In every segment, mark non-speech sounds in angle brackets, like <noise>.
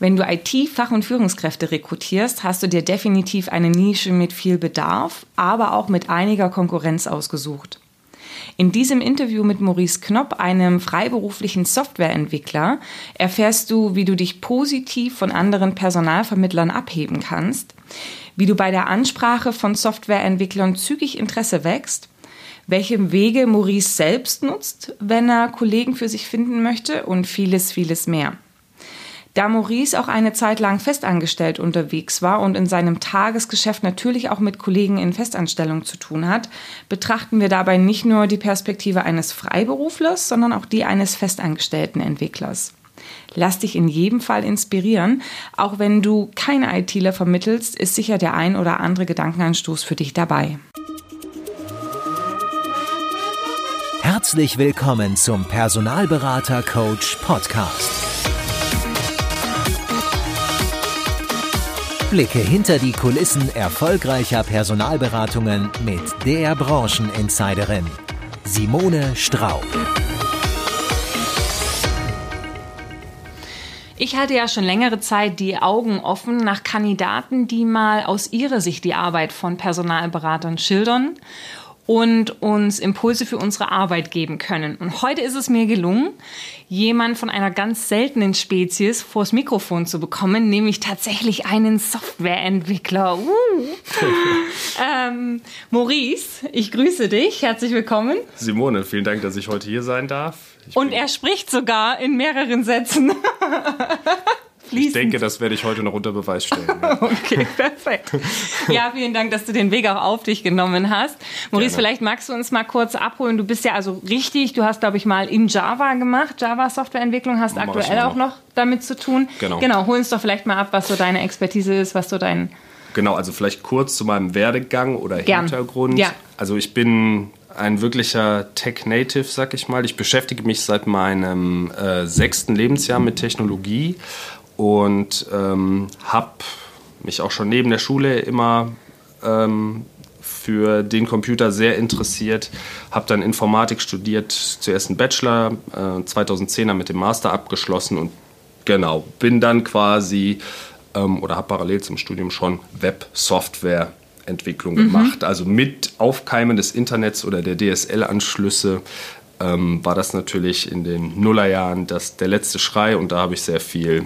Wenn du IT-Fach- und Führungskräfte rekrutierst, hast du dir definitiv eine Nische mit viel Bedarf, aber auch mit einiger Konkurrenz ausgesucht. In diesem Interview mit Maurice Knopp, einem freiberuflichen Softwareentwickler, erfährst du, wie du dich positiv von anderen Personalvermittlern abheben kannst, wie du bei der Ansprache von Softwareentwicklern zügig Interesse wächst, welche Wege Maurice selbst nutzt, wenn er Kollegen für sich finden möchte und vieles, vieles mehr. Da Maurice auch eine Zeit lang festangestellt unterwegs war und in seinem Tagesgeschäft natürlich auch mit Kollegen in Festanstellung zu tun hat, betrachten wir dabei nicht nur die Perspektive eines Freiberuflers, sondern auch die eines festangestellten Entwicklers. Lass dich in jedem Fall inspirieren. Auch wenn du keine ITler vermittelst, ist sicher der ein oder andere Gedankenanstoß für dich dabei. Herzlich willkommen zum Personalberater Coach Podcast. Blicke hinter die Kulissen erfolgreicher Personalberatungen mit der Brancheninsiderin Simone Straub. Ich hatte ja schon längere Zeit die Augen offen nach Kandidaten, die mal aus ihrer Sicht die Arbeit von Personalberatern schildern und uns Impulse für unsere Arbeit geben können. Und heute ist es mir gelungen, jemand von einer ganz seltenen Spezies vors Mikrofon zu bekommen, nämlich tatsächlich einen Softwareentwickler. Uh. <laughs> ähm, Maurice, ich grüße dich. Herzlich willkommen. Simone, vielen Dank, dass ich heute hier sein darf. Ich und er spricht sogar in mehreren Sätzen. <laughs> fließend. Ich denke, das werde ich heute noch unter Beweis stellen. Ja. <laughs> okay, perfekt. Ja, vielen Dank, dass du den Weg auch auf dich genommen hast. Maurice, Gerne. vielleicht magst du uns mal kurz abholen. Du bist ja also richtig, du hast, glaube ich, mal in Java gemacht, Java-Softwareentwicklung, hast aktuell auch noch damit zu tun. Genau. Genau, hol uns doch vielleicht mal ab, was so deine Expertise ist, was so dein... Genau, also vielleicht kurz zu meinem Werdegang oder Gern. Hintergrund. Ja. Also ich bin ein wirklicher Tech-Native, sag ich mal. Ich beschäftige mich seit meinem äh, sechsten Lebensjahr mit Technologie und ähm, habe mich auch schon neben der Schule immer ähm, für den Computer sehr interessiert, habe dann Informatik studiert, zuerst einen Bachelor, äh, 2010er mit dem Master abgeschlossen und genau, bin dann quasi ähm, oder habe parallel zum Studium schon Web-Software-Entwicklung mhm. gemacht. Also mit Aufkeimen des Internets oder der DSL-Anschlüsse ähm, war das natürlich in den Nullerjahren das, der letzte Schrei und da habe ich sehr viel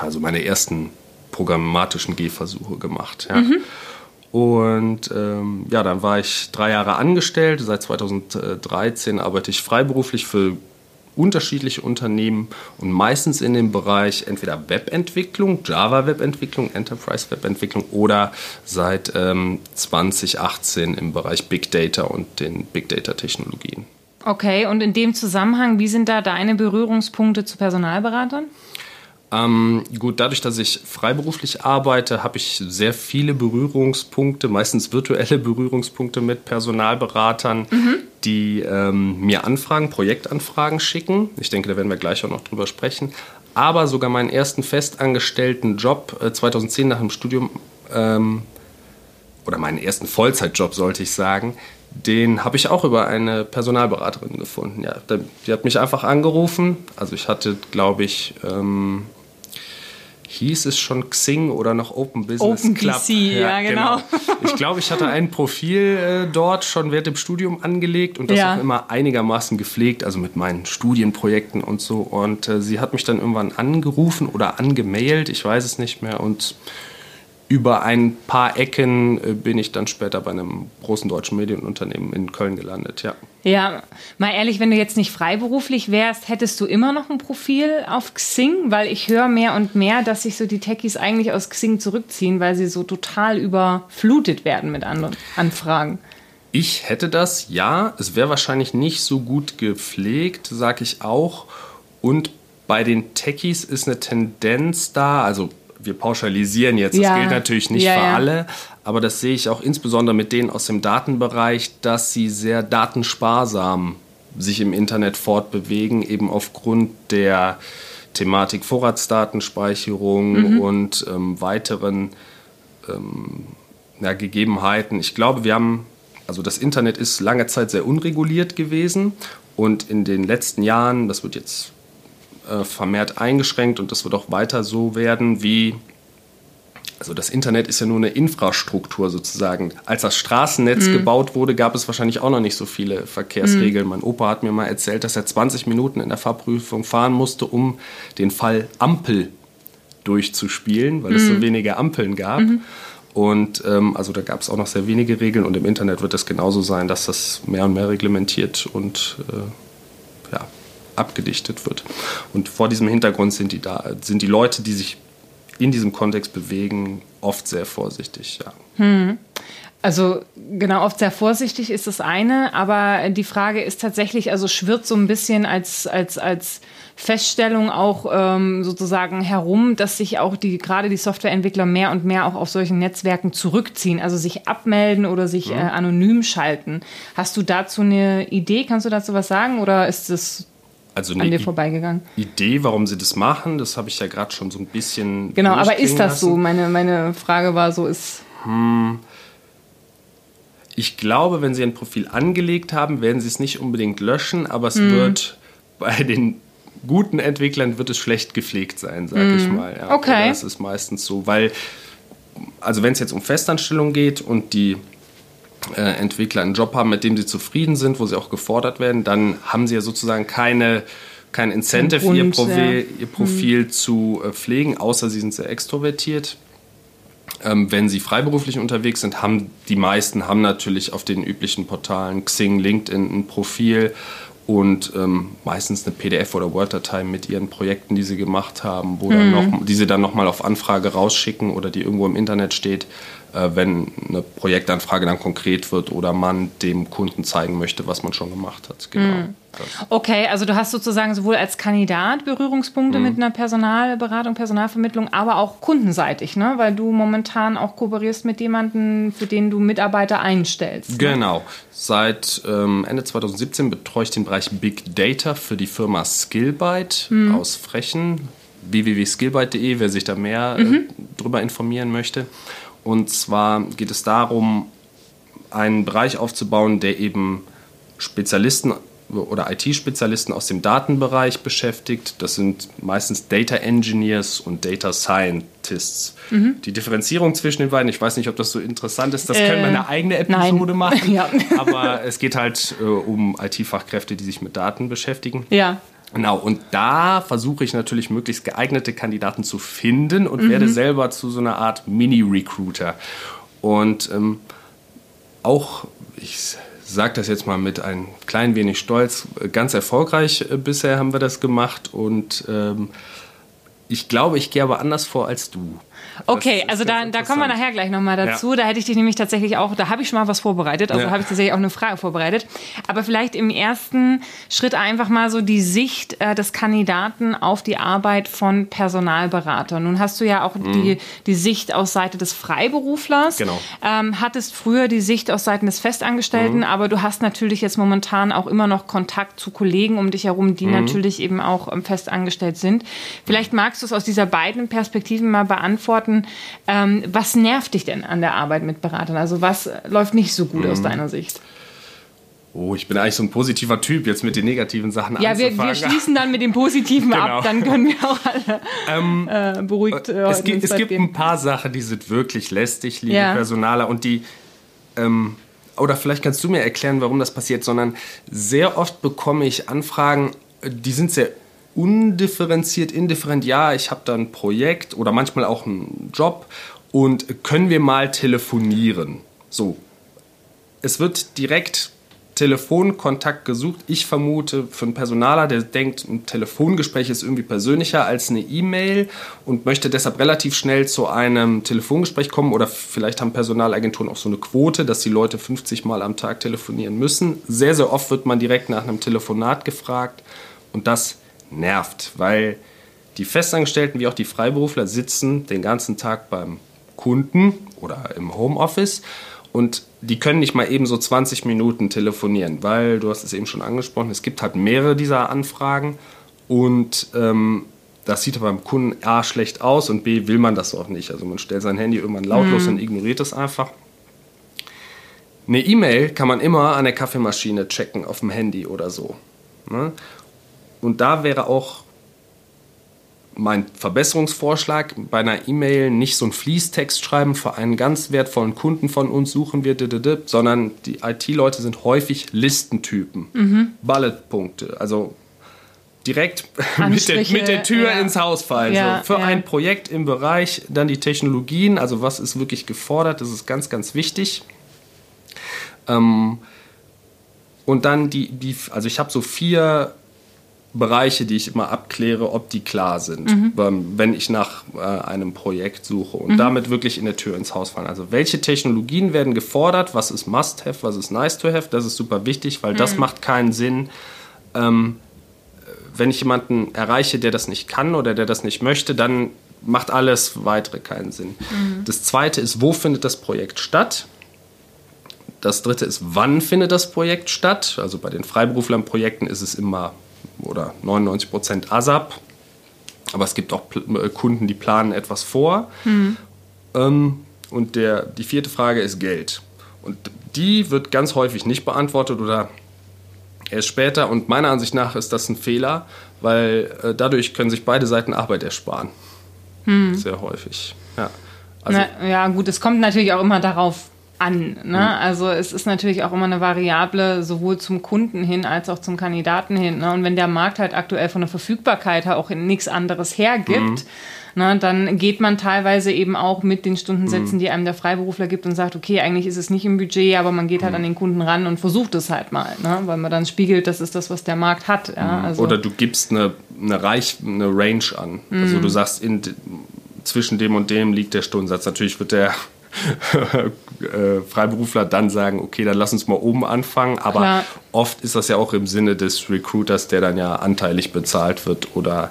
also meine ersten programmatischen Gehversuche gemacht. Ja. Mhm. Und ähm, ja, dann war ich drei Jahre angestellt. Seit 2013 arbeite ich freiberuflich für unterschiedliche Unternehmen und meistens in dem Bereich entweder Webentwicklung, Java-Webentwicklung, Enterprise-Webentwicklung oder seit ähm, 2018 im Bereich Big Data und den Big Data-Technologien. Okay, und in dem Zusammenhang, wie sind da deine Berührungspunkte zu Personalberatern? Ähm, gut, dadurch, dass ich freiberuflich arbeite, habe ich sehr viele Berührungspunkte, meistens virtuelle <laughs> Berührungspunkte mit Personalberatern, mhm. die ähm, mir Anfragen, Projektanfragen schicken. Ich denke, da werden wir gleich auch noch drüber sprechen. Aber sogar meinen ersten festangestellten Job äh, 2010 nach dem Studium ähm, oder meinen ersten Vollzeitjob, sollte ich sagen, den habe ich auch über eine Personalberaterin gefunden. Ja, die hat mich einfach angerufen. Also ich hatte, glaube ich, ähm, hieß es schon Xing oder noch Open Business Open Club. PC, ja, ja genau. genau. Ich glaube, ich hatte ein Profil äh, dort schon während dem Studium angelegt und das ja. auch immer einigermaßen gepflegt, also mit meinen Studienprojekten und so. Und äh, sie hat mich dann irgendwann angerufen oder angemailt, ich weiß es nicht mehr. Und über ein paar Ecken äh, bin ich dann später bei einem großen deutschen Medienunternehmen in Köln gelandet, ja. Ja, mal ehrlich, wenn du jetzt nicht freiberuflich wärst, hättest du immer noch ein Profil auf Xing? Weil ich höre mehr und mehr, dass sich so die Techies eigentlich aus Xing zurückziehen, weil sie so total überflutet werden mit Anfragen. Ich hätte das, ja. Es wäre wahrscheinlich nicht so gut gepflegt, sag ich auch. Und bei den Techies ist eine Tendenz da, also wir pauschalisieren jetzt, das ja. gilt natürlich nicht ja, für ja. alle, aber das sehe ich auch insbesondere mit denen aus dem Datenbereich, dass sie sehr datensparsam sich im Internet fortbewegen, eben aufgrund der Thematik Vorratsdatenspeicherung mhm. und ähm, weiteren ähm, ja, Gegebenheiten. Ich glaube, wir haben, also das Internet ist lange Zeit sehr unreguliert gewesen und in den letzten Jahren, das wird jetzt äh, vermehrt eingeschränkt und das wird auch weiter so werden, wie also das Internet ist ja nur eine Infrastruktur sozusagen. Als das Straßennetz mhm. gebaut wurde, gab es wahrscheinlich auch noch nicht so viele Verkehrsregeln. Mhm. Mein Opa hat mir mal erzählt, dass er 20 Minuten in der Fahrprüfung fahren musste, um den Fall Ampel durchzuspielen, weil mhm. es so mhm. wenige Ampeln gab. Mhm. Und ähm, also da gab es auch noch sehr wenige Regeln und im Internet wird es genauso sein, dass das mehr und mehr reglementiert und äh, abgedichtet wird. Und vor diesem Hintergrund sind die da, sind die Leute, die sich in diesem Kontext bewegen, oft sehr vorsichtig. Ja. Hm. Also genau, oft sehr vorsichtig ist das eine, aber die Frage ist tatsächlich, also schwirrt so ein bisschen als, als, als Feststellung auch ähm, sozusagen herum, dass sich auch die gerade die Softwareentwickler mehr und mehr auch auf solchen Netzwerken zurückziehen, also sich abmelden oder sich mhm. äh, anonym schalten. Hast du dazu eine Idee? Kannst du dazu was sagen oder ist das also an dir vorbeigegangen. Idee, warum sie das machen, das habe ich ja gerade schon so ein bisschen. Genau, aber ist das lassen. so? Meine, meine Frage war so, ist. Hm. Ich glaube, wenn sie ein Profil angelegt haben, werden sie es nicht unbedingt löschen, aber es hm. wird bei den guten Entwicklern wird es schlecht gepflegt sein, sage hm. ich mal. Ja, okay. Das ist meistens so, weil, also wenn es jetzt um Festanstellung geht und die äh, Entwickler einen Job haben, mit dem sie zufrieden sind, wo sie auch gefordert werden, dann haben sie ja sozusagen keine, kein Incentive, Grund, ihr, Profil, ja. ihr Profil mhm. zu äh, pflegen, außer sie sind sehr extrovertiert. Ähm, wenn sie freiberuflich unterwegs sind, haben die meisten haben natürlich auf den üblichen Portalen Xing, LinkedIn ein Profil und ähm, meistens eine PDF oder Word-Datei mit ihren Projekten, die sie gemacht haben, wo mhm. dann noch, die sie dann nochmal auf Anfrage rausschicken oder die irgendwo im Internet steht wenn eine Projektanfrage dann konkret wird oder man dem Kunden zeigen möchte, was man schon gemacht hat. Genau. Mhm. Okay, also du hast sozusagen sowohl als Kandidat Berührungspunkte mhm. mit einer Personalberatung, Personalvermittlung, aber auch kundenseitig, ne? weil du momentan auch kooperierst mit jemandem, für den du Mitarbeiter einstellst. Ne? Genau. Seit ähm, Ende 2017 betreue ich den Bereich Big Data für die Firma Skillbyte mhm. aus Frechen www.skillbyte.de, wer sich da mehr äh, mhm. äh, darüber informieren möchte. Und zwar geht es darum, einen Bereich aufzubauen, der eben Spezialisten oder IT-Spezialisten aus dem Datenbereich beschäftigt. Das sind meistens Data Engineers und Data Scientists. Mhm. Die Differenzierung zwischen den beiden, ich weiß nicht, ob das so interessant ist, das äh, können wir eine eigene Episode nein. machen. <laughs> ja. Aber es geht halt äh, um IT-Fachkräfte, die sich mit Daten beschäftigen. Ja. Genau, und da versuche ich natürlich möglichst geeignete Kandidaten zu finden und mhm. werde selber zu so einer Art Mini-Recruiter. Und ähm, auch, ich sage das jetzt mal mit ein klein wenig Stolz, ganz erfolgreich äh, bisher haben wir das gemacht und ähm, ich glaube, ich gehe aber anders vor als du. Okay, also da, da kommen wir nachher gleich nochmal dazu. Ja. Da hätte ich dich nämlich tatsächlich auch, da habe ich schon mal was vorbereitet, also ja. habe ich tatsächlich auch eine Frage vorbereitet. Aber vielleicht im ersten Schritt einfach mal so die Sicht äh, des Kandidaten auf die Arbeit von Personalberatern. Nun hast du ja auch mhm. die, die Sicht aus Seite des Freiberuflers. Genau. Ähm, hattest früher die Sicht aus Seiten des Festangestellten, mhm. aber du hast natürlich jetzt momentan auch immer noch Kontakt zu Kollegen um dich herum, die mhm. natürlich eben auch ähm, festangestellt sind. Vielleicht magst du es aus dieser beiden Perspektiven mal beantworten beantworten. Ähm, was nervt dich denn an der Arbeit mit Beratern? Also was läuft nicht so gut mhm. aus deiner Sicht? Oh, ich bin eigentlich so ein positiver Typ, jetzt mit den negativen Sachen ja, wir, wir, schließen dann mit den positiven <laughs> genau. ab, dann können wir auch alle ähm, äh, beruhigt äh, Es, gibt, es gibt ein paar Sachen, die sind wirklich lästig, liebe ja. Personaler, und die... Ähm, oder vielleicht kannst du mir erklären, warum das passiert, sondern sehr oft bekomme ich Anfragen, die sind sehr undifferenziert, indifferent, ja, ich habe da ein Projekt oder manchmal auch einen Job und können wir mal telefonieren? So. Es wird direkt Telefonkontakt gesucht. Ich vermute für einen Personaler, der denkt, ein Telefongespräch ist irgendwie persönlicher als eine E-Mail und möchte deshalb relativ schnell zu einem Telefongespräch kommen oder vielleicht haben Personalagenturen auch so eine Quote, dass die Leute 50 Mal am Tag telefonieren müssen. Sehr, sehr oft wird man direkt nach einem Telefonat gefragt und das nervt, weil die Festangestellten wie auch die Freiberufler sitzen den ganzen Tag beim Kunden oder im Homeoffice und die können nicht mal eben so 20 Minuten telefonieren, weil du hast es eben schon angesprochen, es gibt halt mehrere dieser Anfragen und ähm, das sieht beim Kunden A schlecht aus und B will man das auch nicht. Also man stellt sein Handy irgendwann lautlos mhm. und ignoriert es einfach. Eine E-Mail kann man immer an der Kaffeemaschine checken auf dem Handy oder so. Ne? Und da wäre auch mein Verbesserungsvorschlag bei einer E-Mail nicht so einen Fließtext schreiben, für einen ganz wertvollen Kunden von uns suchen wir, sondern die IT-Leute sind häufig Listentypen, mhm. Bulletpunkte, also direkt <laughs> mit der, mit der, Tür ja. ins Haus fallen. Ja, so, für ja. ein Projekt im Bereich, dann die Technologien, also was ist wirklich gefordert, das ist ganz, ganz wichtig. Ähm, und dann die, die also ich habe so vier Bereiche, die ich immer abkläre, ob die klar sind, mhm. wenn ich nach äh, einem Projekt suche und mhm. damit wirklich in der Tür ins Haus fallen. Also welche Technologien werden gefordert, was ist Must-Have, was ist Nice-to-Have, das ist super wichtig, weil mhm. das macht keinen Sinn, ähm, wenn ich jemanden erreiche, der das nicht kann oder der das nicht möchte, dann macht alles weitere keinen Sinn. Mhm. Das zweite ist, wo findet das Projekt statt? Das dritte ist, wann findet das Projekt statt? Also bei den Freiberuflern-Projekten ist es immer oder 99 Prozent ASAP. Aber es gibt auch äh, Kunden, die planen etwas vor. Mhm. Ähm, und der, die vierte Frage ist Geld. Und die wird ganz häufig nicht beantwortet oder erst später. Und meiner Ansicht nach ist das ein Fehler, weil äh, dadurch können sich beide Seiten Arbeit ersparen. Mhm. Sehr häufig. Ja. Also, Na, ja, gut, es kommt natürlich auch immer darauf an. Ne? Also es ist natürlich auch immer eine Variable sowohl zum Kunden hin als auch zum Kandidaten hin. Ne? Und wenn der Markt halt aktuell von der Verfügbarkeit her auch nichts anderes hergibt, mhm. Ne, dann geht man teilweise eben auch mit den Stundensätzen, mhm. die einem der Freiberufler gibt und sagt, okay, eigentlich ist es nicht im Budget, aber man geht halt mhm. an den Kunden ran und versucht es halt mal, ne, weil man dann spiegelt, das ist das, was der Markt hat. Ja, mhm. also. Oder du gibst eine, eine, Reich, eine Range an. Also mhm. du sagst, in, zwischen dem und dem liegt der Stundensatz. Natürlich wird der <laughs> Freiberufler dann sagen, okay, dann lass uns mal oben anfangen. Aber Klar. oft ist das ja auch im Sinne des Recruiters, der dann ja anteilig bezahlt wird oder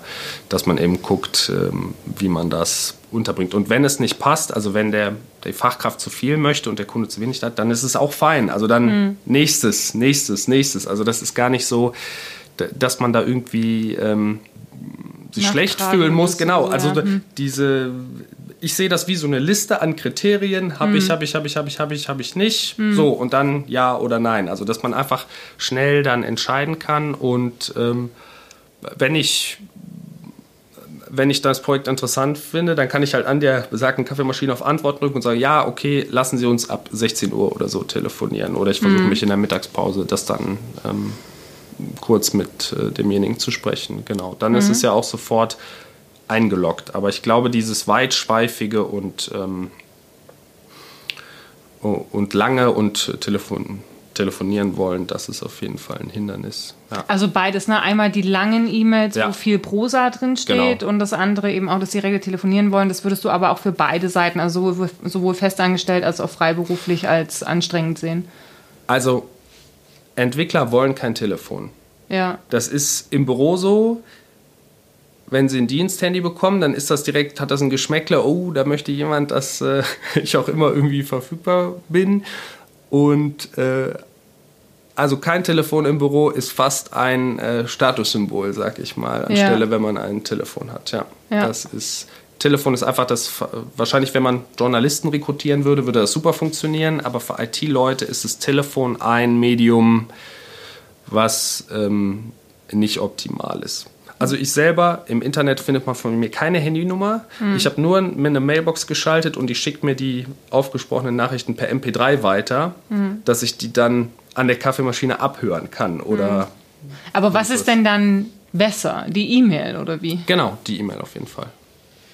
dass man eben guckt, ähm, wie man das unterbringt. Und wenn es nicht passt, also wenn der, die Fachkraft zu viel möchte und der Kunde zu wenig hat, dann ist es auch fein. Also dann mhm. nächstes, nächstes, nächstes. Also das ist gar nicht so, dass man da irgendwie ähm, sich schlecht fühlen muss. Genau, also ja. Mhm. diese ich sehe das wie so eine Liste an Kriterien. Habe mhm. ich, habe ich, habe ich, habe ich, habe ich, habe ich nicht. Mhm. So, und dann ja oder nein. Also, dass man einfach schnell dann entscheiden kann. Und ähm, wenn ich wenn ich das Projekt interessant finde, dann kann ich halt an der besagten Kaffeemaschine auf Antwort drücken und sagen, ja, okay, lassen Sie uns ab 16 Uhr oder so telefonieren. Oder ich versuche mhm. mich in der Mittagspause das dann ähm, kurz mit äh, demjenigen zu sprechen. Genau. Dann ist mhm. es ja auch sofort eingeloggt. Aber ich glaube, dieses weitschweifige und, ähm, oh, und lange und Telefon, telefonieren wollen, das ist auf jeden Fall ein Hindernis. Ja. Also beides, ne? Einmal die langen E-Mails, ja. wo viel Prosa drin steht genau. und das andere eben auch, dass sie regel telefonieren wollen. Das würdest du aber auch für beide Seiten, also sowohl, sowohl festangestellt als auch freiberuflich als anstrengend sehen. Also Entwickler wollen kein Telefon. Ja. Das ist im Büro so wenn sie ein Diensthandy bekommen, dann ist das direkt, hat das ein Geschmäckle, oh, da möchte jemand, dass äh, <laughs> ich auch immer irgendwie verfügbar bin. Und äh, also kein Telefon im Büro ist fast ein äh, Statussymbol, sag ich mal, anstelle, ja. wenn man ein Telefon hat. Ja, ja. das ist. Telefon ist einfach das, wahrscheinlich, wenn man Journalisten rekrutieren würde, würde das super funktionieren, aber für IT-Leute ist das Telefon ein Medium, was ähm, nicht optimal ist. Also ich selber, im Internet findet man von mir keine Handynummer. Mhm. Ich habe nur mir eine Mailbox geschaltet und die schickt mir die aufgesprochenen Nachrichten per MP3 weiter, mhm. dass ich die dann an der Kaffeemaschine abhören kann. Oder mhm. Aber was ist denn dann besser? Die E-Mail oder wie? Genau, die E-Mail auf jeden Fall.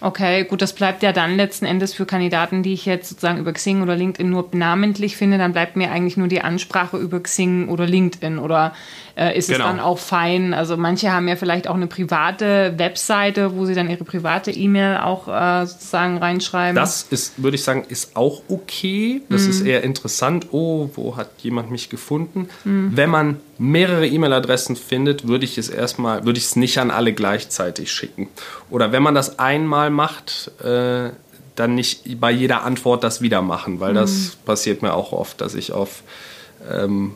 Okay, gut, das bleibt ja dann letzten Endes für Kandidaten, die ich jetzt sozusagen über Xing oder LinkedIn nur namentlich finde, dann bleibt mir eigentlich nur die Ansprache über Xing oder LinkedIn oder äh, ist genau. es dann auch fein? Also manche haben ja vielleicht auch eine private Webseite, wo sie dann ihre private E-Mail auch äh, sozusagen reinschreiben. Das ist, würde ich sagen, ist auch okay. Das mhm. ist eher interessant. Oh, wo hat jemand mich gefunden? Mhm. Wenn man mehrere E-Mail-Adressen findet, würde ich es erstmal, würde ich es nicht an alle gleichzeitig schicken. Oder wenn man das einmal macht, äh, dann nicht bei jeder Antwort das wieder machen, weil mhm. das passiert mir auch oft, dass ich auf ähm,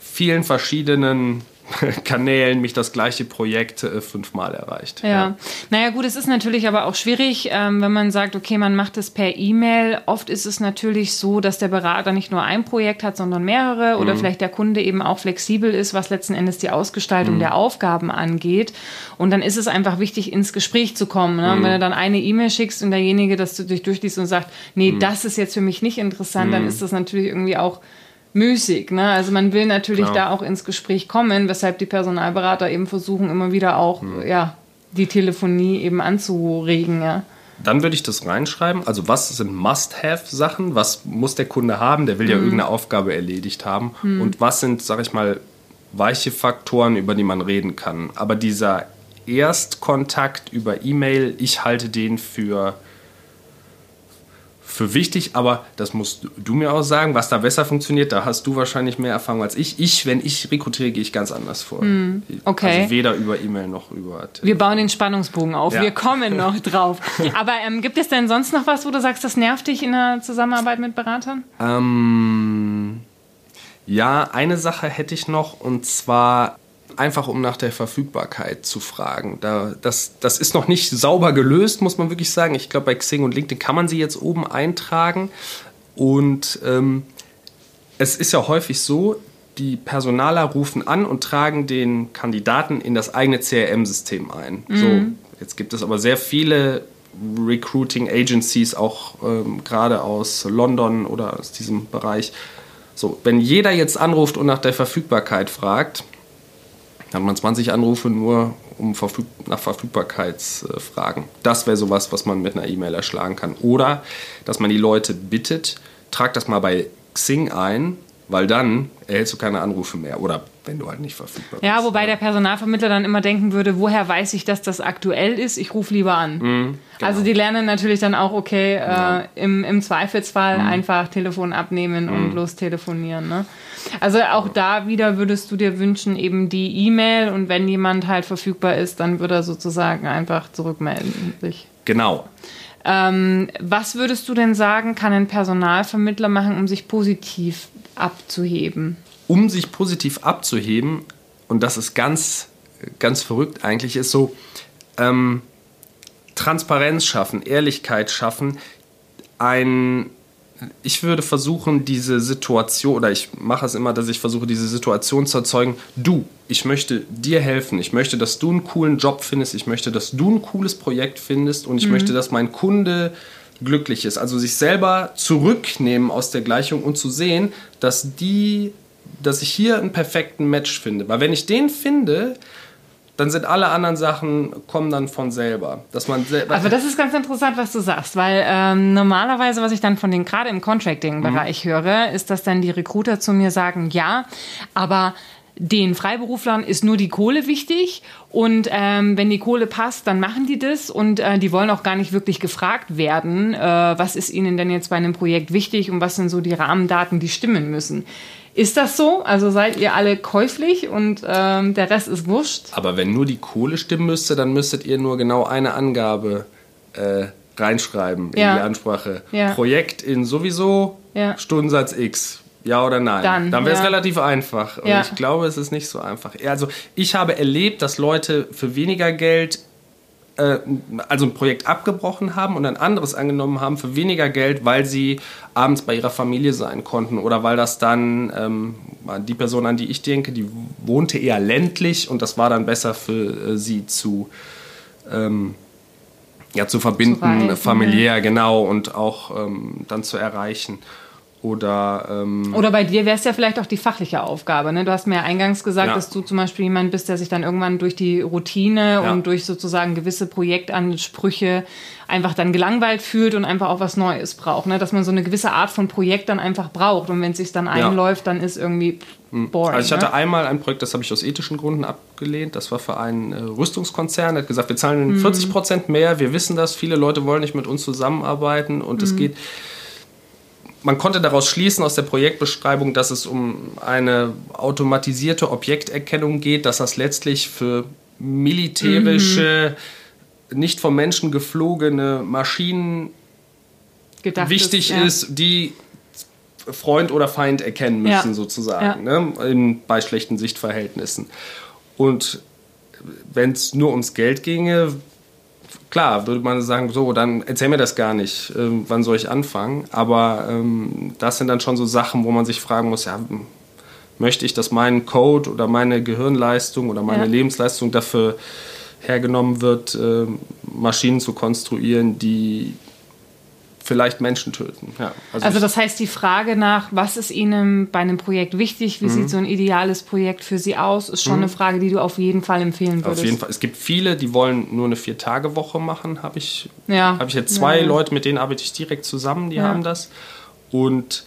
vielen verschiedenen <laughs> Kanälen mich das gleiche Projekt äh, fünfmal erreicht. Ja. ja. naja gut, es ist natürlich aber auch schwierig, ähm, wenn man sagt, okay, man macht es per E-Mail. Oft ist es natürlich so, dass der Berater nicht nur ein Projekt hat, sondern mehrere oder mhm. vielleicht der Kunde eben auch flexibel ist, was letzten Endes die Ausgestaltung mhm. der Aufgaben angeht. Und dann ist es einfach wichtig, ins Gespräch zu kommen. Ne? Mhm. Wenn du dann eine E-Mail schickst und derjenige das du dich durchliest und sagt, nee, mhm. das ist jetzt für mich nicht interessant, dann mhm. ist das natürlich irgendwie auch müßig. Ne? Also man will natürlich Klar. da auch ins Gespräch kommen, weshalb die Personalberater eben versuchen, immer wieder auch hm. ja, die Telefonie eben anzuregen. Ja. Dann würde ich das reinschreiben. Also was sind Must-Have-Sachen? Was muss der Kunde haben? Der will ja hm. irgendeine Aufgabe erledigt haben. Hm. Und was sind, sag ich mal, weiche Faktoren, über die man reden kann? Aber dieser Erstkontakt über E-Mail, ich halte den für für wichtig, aber das musst du mir auch sagen, was da besser funktioniert. Da hast du wahrscheinlich mehr Erfahrung als ich. Ich, wenn ich rekrutiere, gehe ich ganz anders vor. Hm, okay. Also weder über E-Mail noch über. Telefon. Wir bauen den Spannungsbogen auf. Ja. Wir kommen <laughs> noch drauf. aber ähm, gibt es denn sonst noch was, wo du sagst, das nervt dich in der Zusammenarbeit mit Beratern? Ähm, ja, eine Sache hätte ich noch und zwar einfach um nach der Verfügbarkeit zu fragen. Da, das, das ist noch nicht sauber gelöst, muss man wirklich sagen. Ich glaube, bei Xing und LinkedIn kann man sie jetzt oben eintragen. Und ähm, es ist ja häufig so, die Personaler rufen an und tragen den Kandidaten in das eigene CRM-System ein. Mhm. So, jetzt gibt es aber sehr viele Recruiting Agencies, auch ähm, gerade aus London oder aus diesem Bereich. So, wenn jeder jetzt anruft und nach der Verfügbarkeit fragt, dann hat man 20 Anrufe nur um Verfüg nach Verfügbarkeitsfragen. Das wäre sowas, was man mit einer E-Mail erschlagen kann. Oder dass man die Leute bittet, trag das mal bei Xing ein, weil dann erhältst du keine Anrufe mehr. Oder wenn du halt nicht verfügbar bist. Ja, wobei der Personalvermittler dann immer denken würde, woher weiß ich, dass das aktuell ist? Ich rufe lieber an. Mhm, genau. Also die lernen natürlich dann auch, okay, ja. äh, im, im Zweifelsfall mhm. einfach Telefon abnehmen mhm. und los telefonieren. Ne? Also auch da wieder würdest du dir wünschen, eben die E-Mail und wenn jemand halt verfügbar ist, dann würde er sozusagen einfach zurückmelden sich. Genau. Ähm, was würdest du denn sagen, kann ein Personalvermittler machen, um sich positiv abzuheben? um sich positiv abzuheben, und das ist ganz, ganz verrückt eigentlich, ist so, ähm, Transparenz schaffen, Ehrlichkeit schaffen, ein, ich würde versuchen, diese Situation, oder ich mache es immer, dass ich versuche, diese Situation zu erzeugen, du, ich möchte dir helfen, ich möchte, dass du einen coolen Job findest, ich möchte, dass du ein cooles Projekt findest und ich mhm. möchte, dass mein Kunde glücklich ist. Also sich selber zurücknehmen aus der Gleichung und zu sehen, dass die dass ich hier einen perfekten Match finde. Weil wenn ich den finde, dann sind alle anderen Sachen kommen dann von selber. Dass man selber Aber das ist ganz interessant, was du sagst, weil ähm, normalerweise, was ich dann von den gerade im Contracting-Bereich mhm. höre, ist, dass dann die Recruiter zu mir sagen, ja, aber den Freiberuflern ist nur die Kohle wichtig und ähm, wenn die Kohle passt, dann machen die das und äh, die wollen auch gar nicht wirklich gefragt werden, äh, was ist ihnen denn jetzt bei einem Projekt wichtig und was sind so die Rahmendaten, die stimmen müssen. Ist das so? Also seid ihr alle käuflich und ähm, der Rest ist wurscht? Aber wenn nur die Kohle stimmen müsste, dann müsstet ihr nur genau eine Angabe äh, reinschreiben in ja. die Ansprache. Ja. Projekt in sowieso ja. Stundensatz X. Ja oder nein? Dann, dann wäre es relativ einfach. Und ich glaube, es ist nicht so einfach. Also ich habe erlebt, dass Leute für weniger Geld äh, also ein Projekt abgebrochen haben und ein anderes angenommen haben für weniger Geld, weil sie abends bei ihrer Familie sein konnten oder weil das dann ähm, die Person, an die ich denke, die wohnte eher ländlich und das war dann besser für äh, sie zu ähm, ja, zu verbinden, zu reisen, familiär, ja. genau, und auch ähm, dann zu erreichen. Oder, ähm Oder bei dir wäre es ja vielleicht auch die fachliche Aufgabe. Ne? Du hast mir ja eingangs gesagt, ja. dass du zum Beispiel jemand bist, der sich dann irgendwann durch die Routine ja. und durch sozusagen gewisse Projektansprüche einfach dann gelangweilt fühlt und einfach auch was Neues braucht. Ne? Dass man so eine gewisse Art von Projekt dann einfach braucht. Und wenn es sich dann einläuft, dann ist irgendwie hm. boring. Also ich hatte ne? einmal ein Projekt, das habe ich aus ethischen Gründen abgelehnt. Das war für einen äh, Rüstungskonzern. Der hat gesagt, wir zahlen mhm. 40 Prozent mehr. Wir wissen das. Viele Leute wollen nicht mit uns zusammenarbeiten. Und es mhm. geht man konnte daraus schließen aus der Projektbeschreibung, dass es um eine automatisierte Objekterkennung geht, dass das letztlich für militärische, mhm. nicht vom Menschen geflogene Maschinen Gedacht wichtig ist, ja. ist, die Freund oder Feind erkennen müssen, Ja. sozusagen, Ja. ne? in, bei schlechten Sichtverhältnissen. Und wenn es nur ums Geld ginge, klar, würde man sagen, so, dann erzähl mir das gar nicht, ähm, wann soll ich anfangen. Aber ähm, das sind dann schon so Sachen, wo man sich fragen muss, ja, möchte ich, dass mein Code oder meine Gehirnleistung oder meine Ja. Lebensleistung dafür hergenommen wird, äh, Maschinen zu konstruieren, die vielleicht Menschen töten. Ja, Also ich- das heißt, die Frage nach, was ist Ihnen bei einem Projekt wichtig, Mhm. wie sieht so ein ideales Projekt für Sie aus, ist schon eine Frage, die du auf jeden Fall empfehlen würdest. Auf jeden Fall. Es gibt viele, die wollen nur eine Vier-Tage-Woche machen. Habe ich, Ja. hab ich jetzt zwei Ja. Leute, mit denen arbeite ich direkt zusammen, die Ja. haben das. Und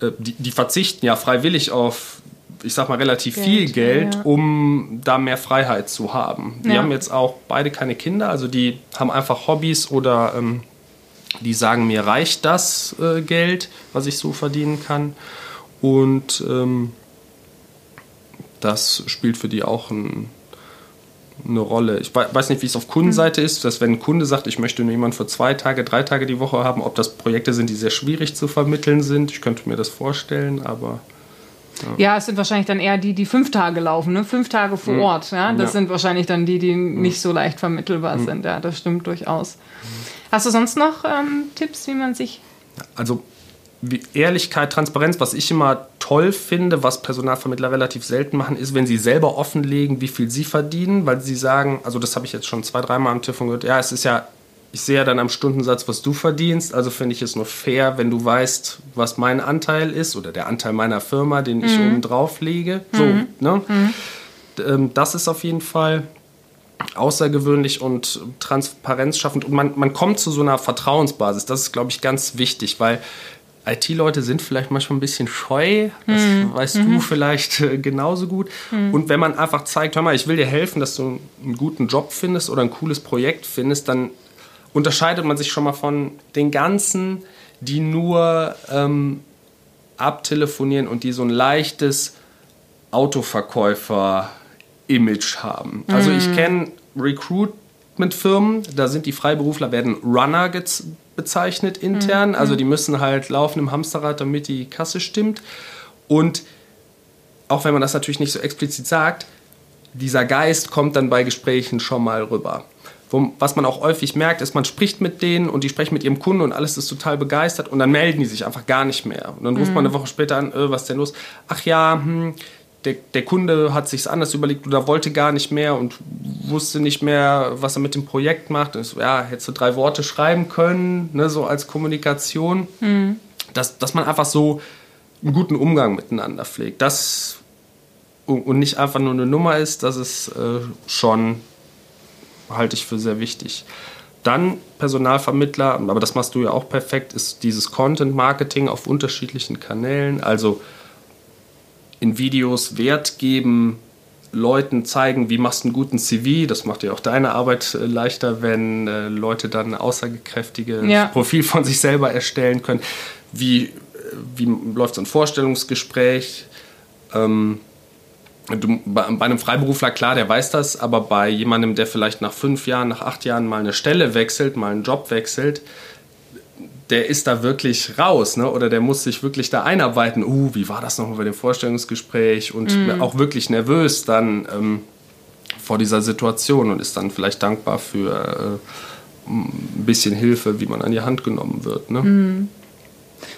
äh, die, die verzichten ja freiwillig auf, ich sag mal, relativ Geld, viel Geld, um da mehr Freiheit zu haben. Die haben jetzt auch beide keine Kinder, also die haben einfach Hobbys oder ähm, die sagen, mir reicht das äh, Geld, was ich so verdienen kann. Und ähm, das spielt für die auch ein, eine Rolle. Ich wei- weiß nicht, wie es auf Kundenseite ist, dass wenn ein Kunde sagt, ich möchte nur jemanden für zwei Tage, drei Tage die Woche haben, ob das Projekte sind, die sehr schwierig zu vermitteln sind. Ich könnte mir das vorstellen, aber Ja, es sind wahrscheinlich dann eher die, die fünf Tage laufen, ne? Fünf Tage vor Ort. Ja? Das Mhm. Ja. Mhm. sind wahrscheinlich dann die, die nicht so leicht vermittelbar sind. Ja, das stimmt durchaus. Hast du sonst noch ähm, Tipps, wie man sich. also Ehrlichkeit, Transparenz, was ich immer toll finde, was Personalvermittler relativ selten machen, ist, wenn sie selber offenlegen, wie viel sie verdienen, weil sie sagen, also das habe ich jetzt schon zwei, dreimal am Telefon gehört, ja, es ist ja, ich sehe ja dann am Stundensatz, was du verdienst, also finde ich es nur fair, wenn du weißt, was mein Anteil ist oder der Anteil meiner Firma, den ich oben drauf lege. So, ne? Ähm, Das ist auf jeden Fall außergewöhnlich und transparenzschaffend und man, man kommt zu so einer Vertrauensbasis. Das ist, glaube ich, ganz wichtig, weil IT-Leute sind vielleicht manchmal ein bisschen scheu, das weißt du vielleicht äh, genauso gut. Und wenn man einfach zeigt, hör mal, ich will dir helfen, dass du einen guten Job findest oder ein cooles Projekt findest, dann unterscheidet man sich schon mal von den ganzen, die nur ähm, abtelefonieren und die so ein leichtes Autoverkäufer-Image haben. Also ich kenne Recruitment-Firmen, da sind die Freiberufler, werden Runner bezeichnet intern. Also die müssen halt laufen im Hamsterrad, damit die Kasse stimmt. Und auch wenn man das natürlich nicht so explizit sagt, dieser Geist kommt dann bei Gesprächen schon mal rüber. Wo, was man auch häufig merkt, ist, man spricht mit denen und die sprechen mit ihrem Kunden und alles ist total begeistert und dann melden die sich einfach gar nicht mehr. Und dann ruft man eine Woche später an, äh, was ist denn los? Ach ja, hm, der, der Kunde hat sich anders überlegt oder wollte gar nicht mehr und wusste nicht mehr, was er mit dem Projekt macht. Und so, ja, hättest du drei Worte schreiben können, ne, so als Kommunikation. Dass, dass man einfach so einen guten Umgang miteinander pflegt. Das und und nicht einfach nur eine Nummer ist, das ist äh, schon, halte ich für sehr wichtig. Dann Personalvermittler, aber das machst du ja auch perfekt, ist dieses Content Marketing auf unterschiedlichen Kanälen. Also in Videos Wert geben, Leuten zeigen, wie machst du einen guten CV. Das macht ja auch deine Arbeit äh, leichter, wenn äh, Leute dann ein aussagekräftiges Ja. Profil von sich selber erstellen können. Wie, äh, wie läuft so ein Vorstellungsgespräch? Ähm, Du, bei, bei einem Freiberufler, klar, der weiß das, aber bei jemandem, der vielleicht nach fünf Jahren, nach acht Jahren mal eine Stelle wechselt, mal einen Job wechselt, der ist da wirklich raus, ne? oder der muss sich wirklich da einarbeiten. Uh, wie war das nochmal bei dem Vorstellungsgespräch? Und auch wirklich nervös dann ähm, vor dieser Situation und ist dann vielleicht dankbar für äh, ein bisschen Hilfe, wie man an die Hand genommen wird. Ne?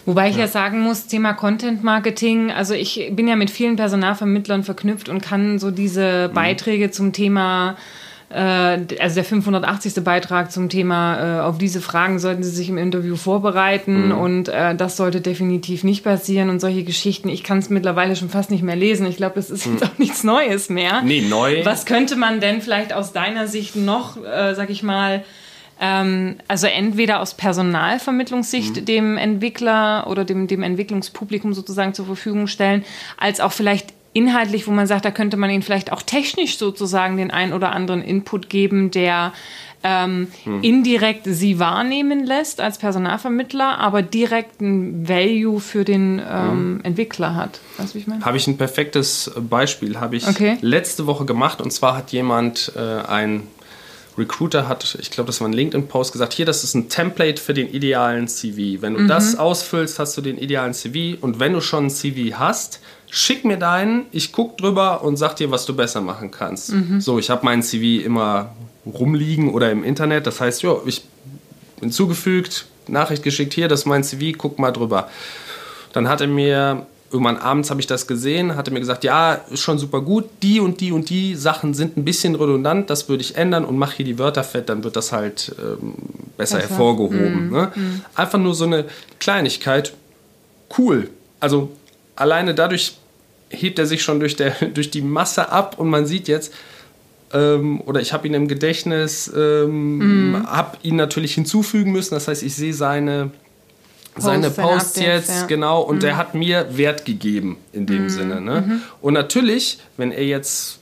Wobei ich ja. sagen muss, Thema Content Marketing, also ich bin ja mit vielen Personalvermittlern verknüpft und kann so diese Beiträge zum Thema, also der 580. Beitrag zum Thema, äh, auf diese Fragen sollten Sie sich im Interview vorbereiten und äh, das sollte definitiv nicht passieren und solche Geschichten. Ich kann es mittlerweile schon fast nicht mehr lesen. Ich glaube, das ist jetzt auch nichts Neues mehr. Nee, neu. Was könnte man denn vielleicht aus deiner Sicht noch, äh, sag ich mal, ähm, also entweder aus Personalvermittlungssicht Mhm. dem Entwickler oder dem, dem Entwicklungspublikum sozusagen zur Verfügung stellen, als auch vielleicht inhaltlich, wo man sagt, da könnte man ihnen vielleicht auch technisch sozusagen den ein oder anderen Input geben, der ähm, Mhm. indirekt sie wahrnehmen lässt als Personalvermittler, aber direkt ein Value für den ähm, Entwickler hat. Weißt du, ich meine? Habe ich ein perfektes Beispiel, habe ich Okay. letzte Woche gemacht und zwar hat jemand äh, ein Recruiter hat, ich glaube, das war ein LinkedIn-Post, gesagt, hier, das ist ein Template für den idealen CV. Wenn du mhm. das ausfüllst, hast du den idealen CV. Und wenn du schon ein CV hast, schick mir deinen, ich gucke drüber und sag dir, was du besser machen kannst. Mhm. So, ich habe meinen CV immer rumliegen oder im Internet. Das heißt, jo, ich hinzugefügt, Nachricht geschickt, hier, das ist mein CV, guck mal drüber. Dann hat er mir, irgendwann abends habe ich das gesehen, hat er mir gesagt, ja, ist schon super gut, die und die und die Sachen sind ein bisschen redundant, das würde ich ändern und mache hier die Wörter fett, dann wird das halt ähm, besser, besser, hervorgehoben. Mm, ne? mm. Einfach nur so eine Kleinigkeit, cool. Also alleine dadurch hebt er sich schon durch, der, <laughs> durch die Masse ab und man sieht jetzt, ähm, oder ich habe ihn im Gedächtnis, ähm, mm. habe ihn natürlich hinzufügen müssen. Das heißt, ich sehe seine Post, seine Posts jetzt, ja. genau, und mm. der hat mir Wert gegeben in dem mm. Sinne. Ne? -hmm. Und natürlich, wenn er jetzt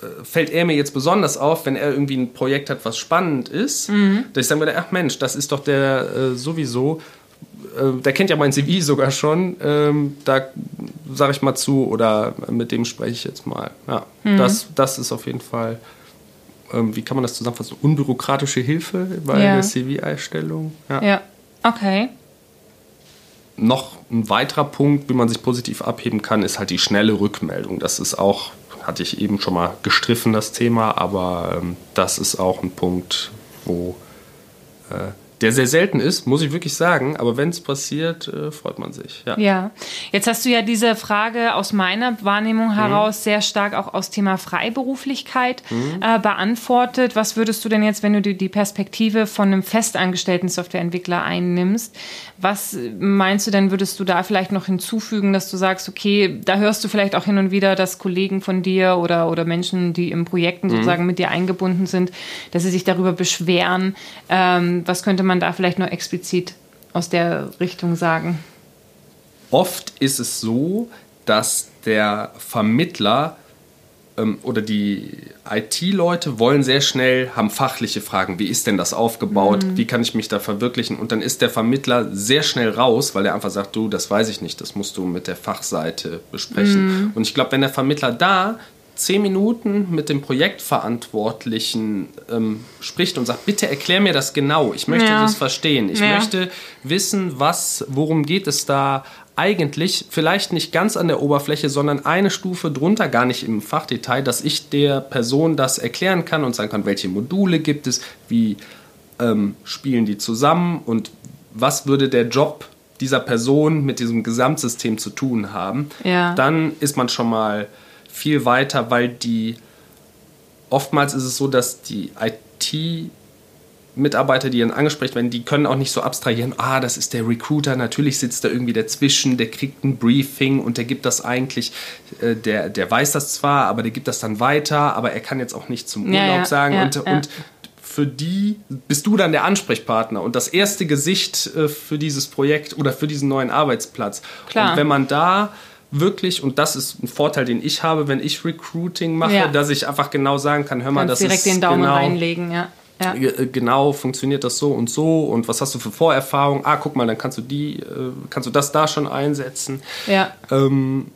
äh, fällt er mir jetzt besonders auf, wenn er irgendwie ein Projekt hat, was spannend ist, mhm. dass ich sagen würde, ach Mensch, das ist doch der äh, sowieso, der kennt ja mein CV sogar schon, ähm, da sage ich mal zu oder mit dem spreche ich jetzt mal. Ja, mhm. das, das ist auf jeden Fall, ähm, wie kann man das zusammenfassen, unbürokratische Hilfe bei ja. der CV-Einstellung. Ja. ja, okay. Noch ein weiterer Punkt, wie man sich positiv abheben kann, ist halt die schnelle Rückmeldung. Das ist auch, hatte ich eben schon mal gestriffen, das Thema, aber ähm, das ist auch ein Punkt, wo äh, der sehr selten ist, muss ich wirklich sagen. Aber wenn es passiert, äh, freut man sich. Ja. ja. Jetzt hast du ja diese Frage aus meiner Wahrnehmung mhm. heraus mhm. sehr stark auch aus Thema Freiberuflichkeit mhm. äh, beantwortet. Was würdest du denn jetzt, wenn du die, die Perspektive von einem festangestellten Softwareentwickler einnimmst, was meinst du denn, würdest du da vielleicht noch hinzufügen, dass du sagst, okay, da hörst du vielleicht auch hin und wieder, dass Kollegen von dir oder, oder Menschen, die im Projekten mhm. sozusagen mit dir eingebunden sind, dass sie sich darüber beschweren. Ähm, was könnte man da vielleicht noch explizit aus der Richtung sagen? Oft ist es so, dass der Vermittler ähm, oder die IT-Leute wollen sehr schnell, haben fachliche Fragen. Wie ist denn das aufgebaut? Mhm. Wie kann ich mich da verwirklichen? Und dann ist der Vermittler sehr schnell raus, weil er einfach sagt, du, das weiß ich nicht, das musst du mit der Fachseite besprechen. Mhm. Und ich glaube, wenn der Vermittler da zehn Minuten mit dem Projektverantwortlichen ähm, spricht und sagt, bitte erklär mir das genau. Ich möchte ja. das verstehen. Ich ja. möchte wissen, was, worum geht es da eigentlich vielleicht nicht ganz an der Oberfläche, sondern eine Stufe drunter, gar nicht im Fachdetail, dass ich der Person das erklären kann und sagen kann, welche Module gibt es, wie ähm, spielen die zusammen und was würde der Job dieser Person mit diesem Gesamtsystem zu tun haben, ja. dann ist man schon mal viel weiter, weil die oftmals ist es so, dass die IT Mitarbeiter, die dann angesprochen werden, die können auch nicht so abstrahieren, ah, das ist der Recruiter, natürlich sitzt da irgendwie dazwischen, der kriegt ein Briefing und der gibt das eigentlich, äh, der, der weiß das zwar, aber der gibt das dann weiter, aber er kann jetzt auch nicht zum Urlaub ja, ja, sagen ja, und, und für die bist du dann der Ansprechpartner und das erste Gesicht äh, für dieses Projekt oder für diesen neuen Arbeitsplatz. Klar. Und wenn man da wirklich, und das ist ein Vorteil, den ich habe, wenn ich Recruiting mache, dass ich einfach genau sagen kann, hör mal, Kannst das direkt ist den Daumen genau, reinlegen, ja ja. Äh, genau funktioniert das so und so und was hast du für Vorerfahrungen? Ah, guck mal, dann kannst du die, äh, kannst du das da schon einsetzen. Ja. Ähm,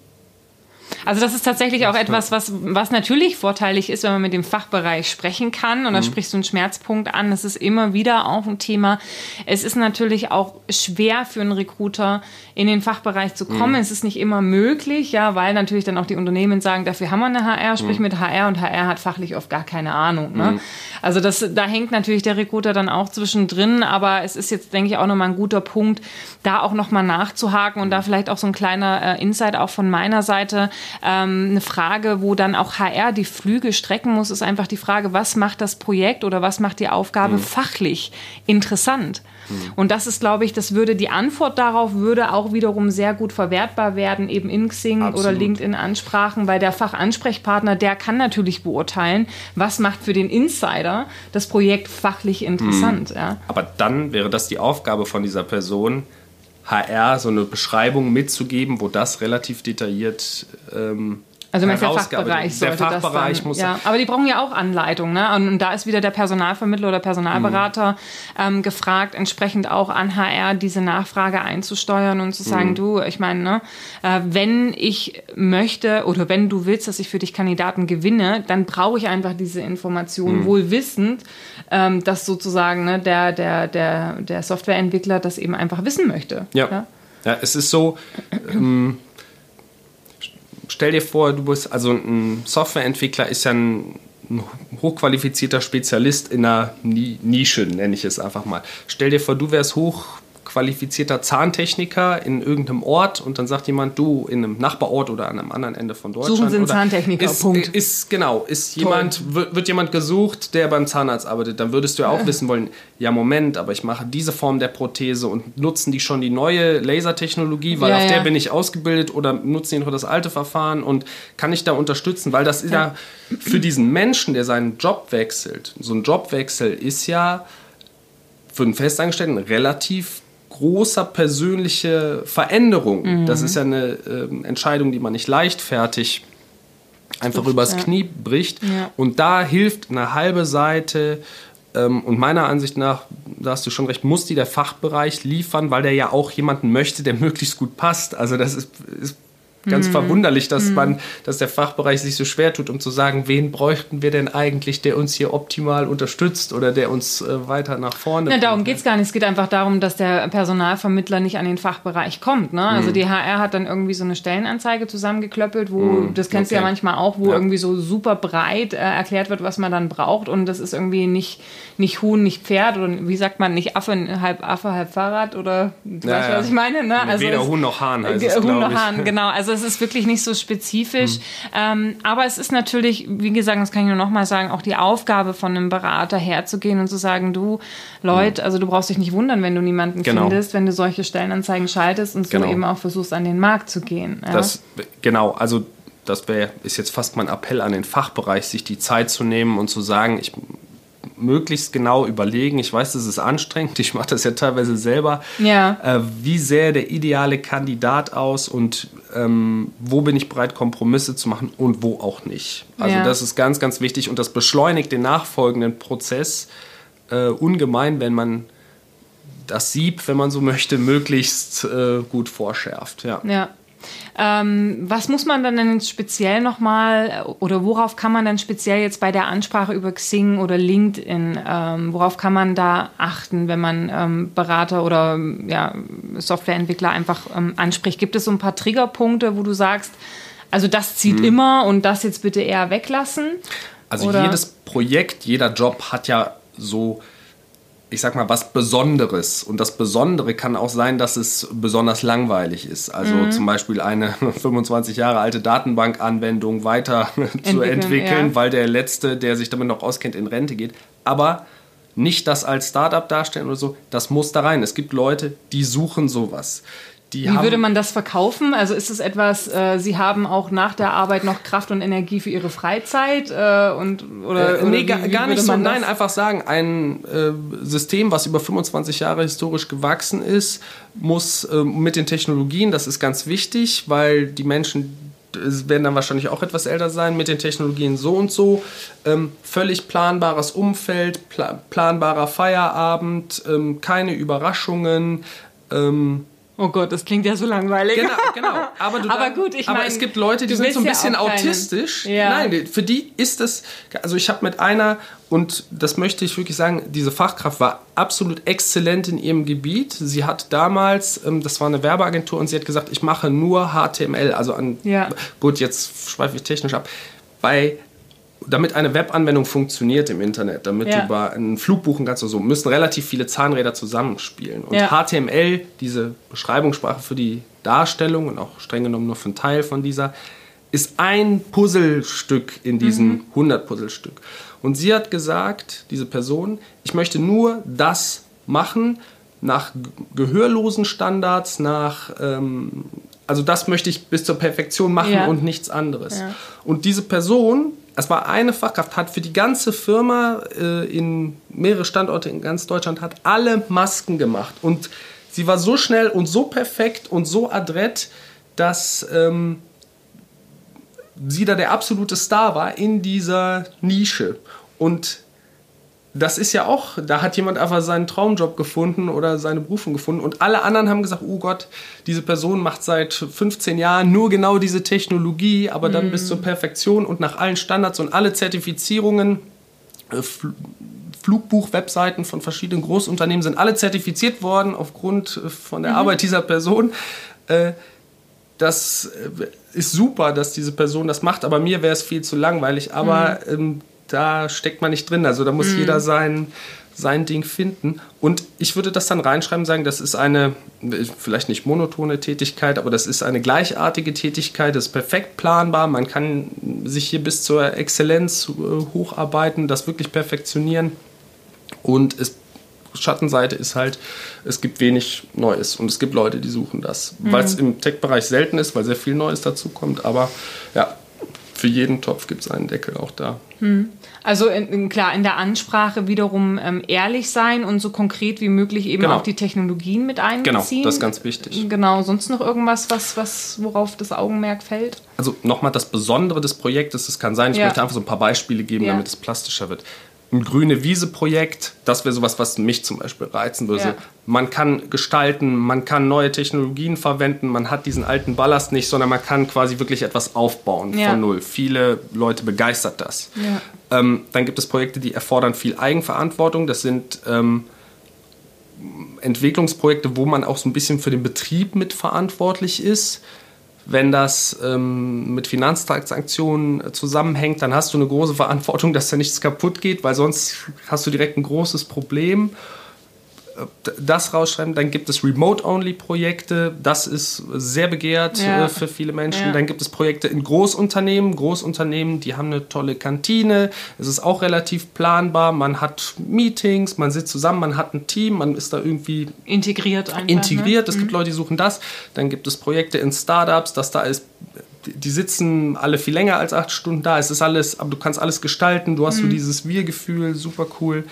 also das ist tatsächlich auch etwas, was, was natürlich vorteilig ist, wenn man mit dem Fachbereich sprechen kann. Und da mhm. sprichst du einen Schmerzpunkt an. Das ist immer wieder auch ein Thema. Es ist natürlich auch schwer für einen Recruiter, in den Fachbereich zu kommen. Mhm. Es ist nicht immer möglich, ja, weil natürlich dann auch die Unternehmen sagen, dafür haben wir eine HR, sprich mhm. mit HR und HR hat fachlich oft gar keine Ahnung. Ne? Mhm. Also das, da hängt natürlich der Recruiter dann auch zwischendrin, aber es ist jetzt, denke ich, auch nochmal ein guter Punkt, da auch nochmal nachzuhaken und da vielleicht auch so ein kleiner äh, Insight auch von meiner Seite. Ähm, eine Frage, wo dann auch HR die Flüge strecken muss, ist einfach die Frage, was macht das Projekt oder was macht die Aufgabe mhm. fachlich interessant? Mhm. Und das ist, glaube ich, das würde die Antwort darauf würde auch wiederum sehr gut verwertbar werden, eben in Xing Absolut. oder LinkedIn-Ansprachen, weil der Fachansprechpartner, der kann natürlich beurteilen, was macht für den Insider das Projekt fachlich interessant. Mhm. Ja. Aber dann wäre das die Aufgabe von dieser Person, HR so eine Beschreibung mitzugeben, wo das relativ detailliert ähm, Also der Fachbereich der Fachbereich dann, muss ja, aber die brauchen ja auch Anleitung, ne? Und, und da ist wieder der Personalvermittler oder Personalberater mhm. ähm, gefragt, entsprechend auch an HR diese Nachfrage einzusteuern und zu sagen, mhm. du, ich meine, ne, äh, wenn ich möchte oder wenn du willst, dass ich für dich Kandidaten gewinne, dann brauche ich einfach diese Information, mhm. wohl wissend, ähm, dass sozusagen ne, der, der, der, der Softwareentwickler das eben einfach wissen möchte. Ja. ja? Ja, es ist so, ähm, stell dir vor, du bist, also ein Softwareentwickler ist ja ein, ein hochqualifizierter Spezialist in einer Nische, nenne ich es einfach mal. Stell dir vor, du wärst hoch qualifizierter Zahntechniker in irgendeinem Ort und dann sagt jemand, du in einem Nachbarort oder an einem anderen Ende von Deutschland. Suchen Sie einen Zahntechniker, ist, Punkt. Ist, genau, ist jemand, wird, wird, jemand gesucht, der beim Zahnarzt arbeitet, dann würdest du ja auch ja. wissen wollen, ja Moment, aber ich mache diese Form der Prothese und nutzen die schon die neue Lasertechnologie, weil ja, auf der bin ich ausgebildet oder nutzen die noch das alte Verfahren und kann ich da unterstützen, weil das ist ja für diesen Menschen, der seinen Job wechselt, so ein Jobwechsel ist ja für einen Festangestellten relativ großer persönliche Veränderung. Mhm. Das ist ja eine äh, Entscheidung, die man nicht leichtfertig einfach Stimmt, übers ja. Knie bricht. Ja. Und da hilft eine halbe Seite ähm, und meiner Ansicht nach, da hast du schon recht, muss die der Fachbereich liefern, weil der ja auch jemanden möchte, der <laughs> möglichst gut passt. Also das ist, ist ganz mhm. verwunderlich, dass mhm. man, dass der Fachbereich sich so schwer tut, um zu sagen, wen bräuchten wir denn eigentlich, der uns hier optimal unterstützt oder der uns äh, weiter nach vorne. Ja, darum geht es gar nicht. Es geht einfach darum, dass der Personalvermittler nicht an den Fachbereich kommt. Ne? Also mhm. die HR hat dann irgendwie so eine Stellenanzeige zusammengeklöppelt, wo, mhm. das kennst okay. du ja manchmal auch, wo ja. irgendwie so super breit äh, erklärt wird, was man dann braucht und das ist irgendwie nicht, nicht Huhn, nicht Pferd oder wie sagt man, nicht Affe, halb Affe, halb Fahrrad oder du ja, weißt, was ich meine? Ne? Also Weder Huhn noch Hahn heißt es, Huhn noch Hahn, genau. Also es ist wirklich nicht so spezifisch. Mhm. Ähm, aber es ist natürlich, wie gesagt, das kann ich nur noch mal sagen, auch die Aufgabe von einem Berater herzugehen und zu sagen, du, Leute, mhm. also du brauchst dich nicht wundern, wenn du niemanden genau. findest, wenn du solche Stellenanzeigen schaltest und so genau. eben auch versuchst, an den Markt zu gehen. Ja? Das, genau, also das wär, ist jetzt fast mein Appell an den Fachbereich, sich die Zeit zu nehmen und zu sagen, ich möglichst genau überlegen. Ich weiß, das ist anstrengend. Ich mache das ja teilweise selber. Ja. Äh, wie sähe der ideale Kandidat aus und ähm, wo bin ich bereit, Kompromisse zu machen und wo auch nicht. Also ja. das ist ganz, ganz wichtig und das beschleunigt den nachfolgenden Prozess äh, ungemein, wenn man das Sieb, wenn man so möchte, möglichst äh, gut vorschärft. Ja. ja. Ähm, was muss man dann denn speziell nochmal oder worauf kann man dann speziell jetzt bei der Ansprache über Xing oder LinkedIn, ähm, worauf kann man da achten, wenn man ähm, Berater oder ja, Softwareentwickler einfach ähm, anspricht? Gibt es so ein paar Triggerpunkte, wo du sagst, also das zieht hm. immer und das jetzt bitte eher weglassen? Also oder? jedes Projekt, jeder Job hat ja so ich sag mal, was Besonderes. Und das Besondere kann auch sein, dass es besonders langweilig ist. Also mhm. zum Beispiel eine <laughs> 25 Jahre alte Datenbankanwendung weiter <laughs> zu entwickeln, ja. weil der Letzte, der sich damit noch auskennt, in Rente geht. Aber nicht das als Startup darstellen oder so, das muss da rein. Es gibt Leute, die suchen sowas. Die Wie würde man das verkaufen? Also ist es etwas, äh, Sie haben auch nach der Arbeit noch Kraft und Energie für Ihre Freizeit? Äh, und, oder, äh, nee, wie, gar, wie gar nicht so. Nein, einfach sagen, ein äh, System, was über 25 Jahre historisch gewachsen ist, muss ähm, mit den Technologien, das ist ganz wichtig, weil die Menschen werden dann wahrscheinlich auch etwas älter sein, mit den Technologien so und so. Ähm, völlig planbares Umfeld, pla planbarer Feierabend, ähm, keine Überraschungen. Ähm, Oh Gott, das klingt ja so langweilig. Genau, genau. Aber, du <laughs> aber gut, ich Aber mein, es gibt Leute, die sind so ein bisschen ja autistisch. Ja. Nein, für die ist das. Also ich habe mit einer und das möchte ich wirklich sagen, diese Fachkraft war absolut exzellent in ihrem Gebiet. Sie hat damals, ähm, das war eine Werbeagentur und sie hat gesagt, ich mache nur HTML. Also an. Ja. Gut, jetzt schweife ich technisch ab. Bei damit eine Webanwendung funktioniert im Internet, damit ja. du über einen Flug buchen kannst oder so, müssen relativ viele Zahnräder zusammenspielen. Und ja. HTML, diese Beschreibungssprache für die Darstellung und auch streng genommen nur für einen Teil von dieser, ist ein Puzzlestück in diesem mhm. 100 Puzzlestück. Und sie hat gesagt, diese Person, ich möchte nur das machen nach gehörlosen Standards, nach ähm, also das möchte ich bis zur Perfektion machen ja. und nichts anderes. Ja. Und diese Person war eine Fachkraft, hat für die ganze Firma äh, in mehrere Standorte in ganz Deutschland, hat alle Masken gemacht. Und sie war so schnell und so perfekt und so adrett, dass ähm, sie da der absolute Star war in dieser Nische. Und das ist ja auch, da hat jemand einfach seinen Traumjob gefunden oder seine Berufung gefunden und alle anderen haben gesagt, oh Gott, diese Person macht seit 15 Jahren nur genau diese Technologie, aber dann mhm. bis zur Perfektion und nach allen Standards und alle Zertifizierungen, äh, Flugbuch-Webseiten von verschiedenen Großunternehmen sind alle zertifiziert worden aufgrund äh, von der mhm. Arbeit dieser Person. Äh, das ist super, dass diese Person das macht, aber mir wäre es viel zu langweilig. Aber mhm. ähm, da steckt man nicht drin. Also da muss mhm. jeder sein, sein Ding finden. Und ich würde das dann reinschreiben sagen, das ist eine, vielleicht nicht monotone Tätigkeit, aber das ist eine gleichartige Tätigkeit, das ist perfekt planbar. Man kann sich hier bis zur Exzellenz äh, hocharbeiten, das wirklich perfektionieren. Und es Schattenseite ist halt, es gibt wenig Neues und es gibt Leute, die suchen das. Mhm. Weil es im Tech-Bereich selten ist, weil sehr viel Neues dazu kommt. Aber ja, für jeden Topf gibt es einen Deckel auch da. Hm. Also in, klar, in der Ansprache wiederum ähm, ehrlich sein und so konkret wie möglich eben genau. auch die Technologien mit einbeziehen. Genau, das ist ganz wichtig. Genau, sonst noch irgendwas, was, was, worauf das Augenmerk fällt? Also nochmal das Besondere des Projektes, es kann sein, ich ja. möchte einfach so ein paar Beispiele geben, ja. damit es plastischer wird ein grüne Wiese-Projekt, das wäre sowas, was mich zum Beispiel reizen würde. Ja. Man kann gestalten, man kann neue Technologien verwenden, man hat diesen alten Ballast nicht, sondern man kann quasi wirklich etwas aufbauen ja. von null. Viele Leute begeistert das. Ja. Ähm, dann gibt es Projekte, die erfordern viel Eigenverantwortung. Das sind ähm, Entwicklungsprojekte, wo man auch so ein bisschen für den Betrieb mitverantwortlich ist wenn das ähm, mit Finanztransaktionen zusammenhängt, dann hast du eine große Verantwortung, dass da nichts kaputt geht, weil sonst hast du direkt ein großes Problem das rausschreiben. Dann gibt es Remote-Only-Projekte. Das ist sehr begehrt ja. Äh, für viele Menschen. Ja. Dann gibt es Projekte in Großunternehmen. Großunternehmen, die haben eine tolle Kantine. Es ist auch relativ planbar. Man hat Meetings, man sitzt zusammen, man hat ein Team, man ist da irgendwie integriert. Einfach, integriert. Ne? Es gibt mhm. Leute, die suchen das. Dann gibt es Projekte in Startups, dass da ist die sitzen alle viel länger als acht Stunden da. Es ist alles, aber du kannst alles gestalten. Du hast mhm. so dieses Wir-Gefühl, super cool.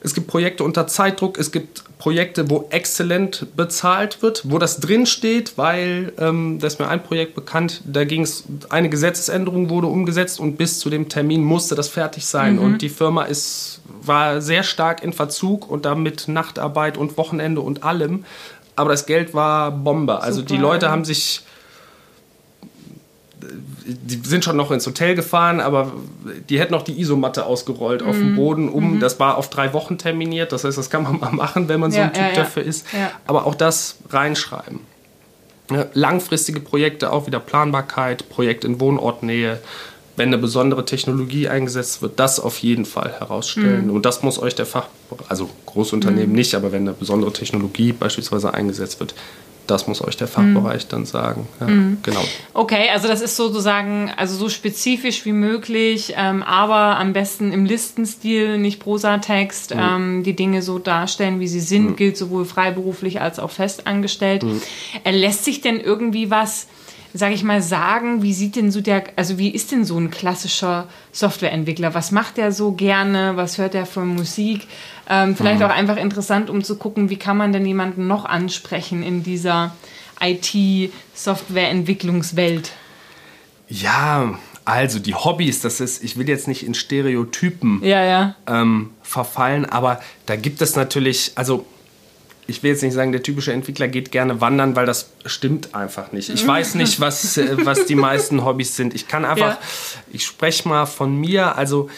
Es gibt Projekte unter Zeitdruck, es gibt Projekte, wo exzellent bezahlt wird, wo das drin steht, weil ähm, da ist mir ein Projekt bekannt, da ging es, eine Gesetzesänderung wurde umgesetzt und bis zu dem Termin musste das fertig sein. Mhm. Und die Firma ist, war sehr stark in Verzug und damit Nachtarbeit und Wochenende und allem. Aber das Geld war Bombe. Also Super. die Leute haben sich die sind schon noch ins Hotel gefahren, aber die hätten noch die Isomatte ausgerollt mhm. auf dem mhm. Boden, um, mhm. das war auf drei Wochen terminiert, das heißt, das kann man mal machen, wenn man so ein Typ ja, dafür ist, aber auch das reinschreiben. langfristige Projekte, auch wieder Planbarkeit, Projekt in Wohnortnähe, wenn eine besondere Technologie eingesetzt wird, das auf jeden Fall herausstellen. Mhm. Und das muss euch der Fach, also Großunternehmen mhm. nicht, aber wenn eine besondere Technologie beispielsweise eingesetzt wird, das muss euch der Fachbereich mhm. dann sagen. Ja, mhm. Genau. Okay, also das ist sozusagen also so spezifisch wie möglich, ähm, aber am besten im Listenstil, nicht Prosatext, mhm. ähm, die Dinge so darstellen, wie sie sind, mhm. gilt sowohl freiberuflich als auch festangestellt. Mhm. lässt sich denn irgendwie was sage ich mal, sagen, wie sieht denn so der, also wie ist denn so ein klassischer Softwareentwickler? Was macht der so gerne? Was hört er für Musik? Ähm, vielleicht mhm. auch einfach interessant, um zu gucken, wie kann man denn jemanden noch ansprechen in dieser IT-Softwareentwicklungswelt? Ja, also die Hobbys, das ist, ich will jetzt nicht in Stereotypen ja, ja. Ähm, verfallen, aber da gibt es natürlich, also ich will jetzt nicht sagen, der typische Entwickler geht gerne wandern, weil das stimmt einfach nicht. Ich weiß nicht, was, äh, was die meisten Hobbys sind. Ich kann einfach, ja. ich spreche mal von mir, also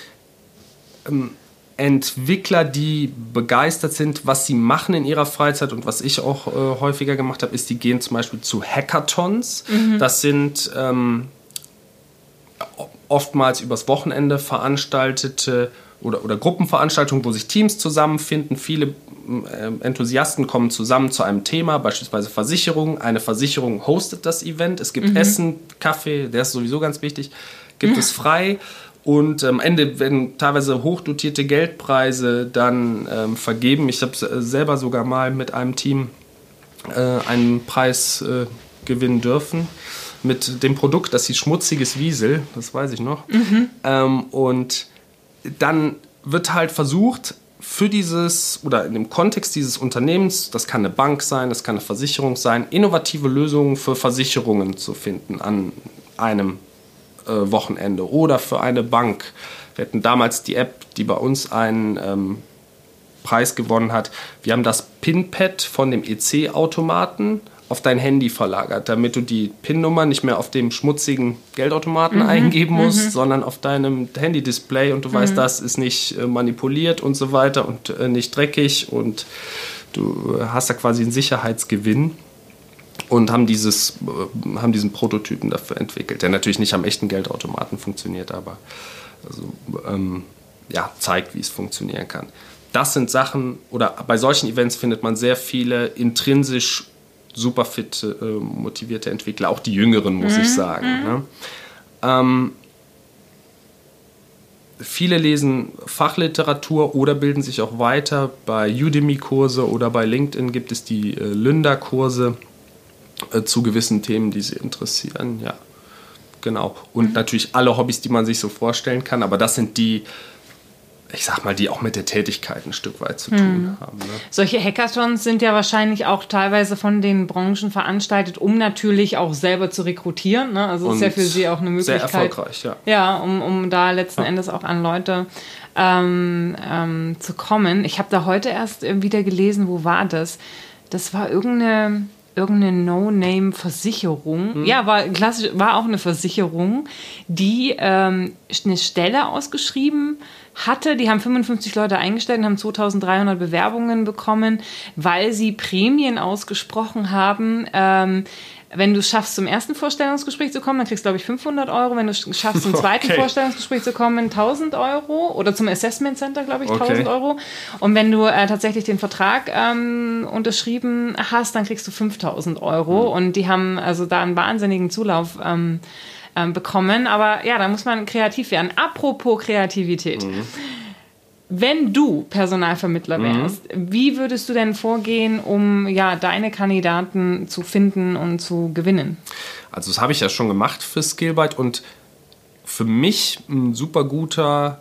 ähm, Entwickler, die begeistert sind, was sie machen in ihrer Freizeit und was ich auch äh, häufiger gemacht habe, ist, die gehen zum Beispiel zu Hackathons. Mhm. Das sind ähm, oftmals übers Wochenende veranstaltete oder, oder Gruppenveranstaltungen, wo sich Teams zusammenfinden. Viele Enthusiasten kommen zusammen zu einem Thema, beispielsweise Versicherung. Eine Versicherung hostet das Event. Es gibt mhm. Essen, Kaffee, der ist sowieso ganz wichtig, gibt mhm. es frei. Und am Ende werden teilweise hochdotierte Geldpreise dann ähm, vergeben. Ich habe selber sogar mal mit einem Team äh, einen Preis äh, gewinnen dürfen mit dem Produkt, das hieß Schmutziges Wiesel, das weiß ich noch. Mhm. Ähm, und dann wird halt versucht, für dieses oder in dem Kontext dieses Unternehmens, das kann eine Bank sein, das kann eine Versicherung sein, innovative Lösungen für Versicherungen zu finden an einem äh, Wochenende oder für eine Bank. Wir hatten damals die App, die bei uns einen ähm, Preis gewonnen hat. Wir haben das PIN-Pad von dem EC-Automaten auf dein Handy verlagert, damit du die PIN-Nummer nicht mehr auf dem schmutzigen Geldautomaten mhm. eingeben musst, mhm. sondern auf deinem Handy-Display und du mhm. weißt, das ist nicht äh, manipuliert und so weiter und äh, nicht dreckig und du äh, hast da quasi einen Sicherheitsgewinn und haben, dieses, haben diesen Prototypen dafür entwickelt, der natürlich nicht am echten Geldautomaten funktioniert, aber also, ähm, ja, zeigt, wie es funktionieren kann. Das sind Sachen, oder bei solchen Events findet man sehr viele intrinsisch super fit äh, motivierte Entwickler, auch die jüngeren, muss mhm. ich sagen. Mhm. Ne? Ähm, viele lesen Fachliteratur oder bilden sich auch weiter. Bei Udemy-Kurse oder bei LinkedIn gibt es die äh, Lynda-Kurse äh, zu gewissen Themen, die sie interessieren. Ja, genau. Und mhm. natürlich alle Hobbys, die man sich so vorstellen kann. Aber das sind die, ich sag mal, die auch mit der Tätigkeit ein Stück weit zu tun hm. haben. Ne? Solche Hackathons sind ja wahrscheinlich auch teilweise von den Branchen veranstaltet, um natürlich auch selber zu rekrutieren. Ne? Also ist ja für sie auch eine Möglichkeit. Sehr erfolgreich, ja. Ja, um, um da letzten ja. Endes auch an Leute ähm, ähm, zu kommen. Ich habe da heute erst wieder gelesen, wo war das? Das war irgendeine irgendeine No-Name-Versicherung. Hm. Ja, war klassisch, war auch eine Versicherung, die ähm, eine Stelle ausgeschrieben hatte. Die haben 55 Leute eingestellt und haben 2300 Bewerbungen bekommen, weil sie Prämien ausgesprochen haben. Ähm, wenn du es schaffst, zum ersten Vorstellungsgespräch zu kommen, dann kriegst du, glaube ich, 500 Euro. Wenn du es schaffst, zum <laughs> zweiten okay. Vorstellungsgespräch zu kommen, 1000 Euro. Oder zum Assessment Center, glaube ich, 1000 okay. Euro. Und wenn du äh, tatsächlich den Vertrag ähm, unterschrieben hast, dann kriegst du 5000 Euro. Mhm. Und die haben also da einen wahnsinnigen Zulauf ähm, ähm, bekommen. Aber ja, da muss man kreativ werden. Apropos Kreativität. Mhm. Wenn du Personalvermittler mhm. wärst, mhm. wie würdest du denn vorgehen, um ja deine Kandidaten zu finden und zu gewinnen? Also das habe ich ja schon gemacht für Skillbyte und für mich ein super guter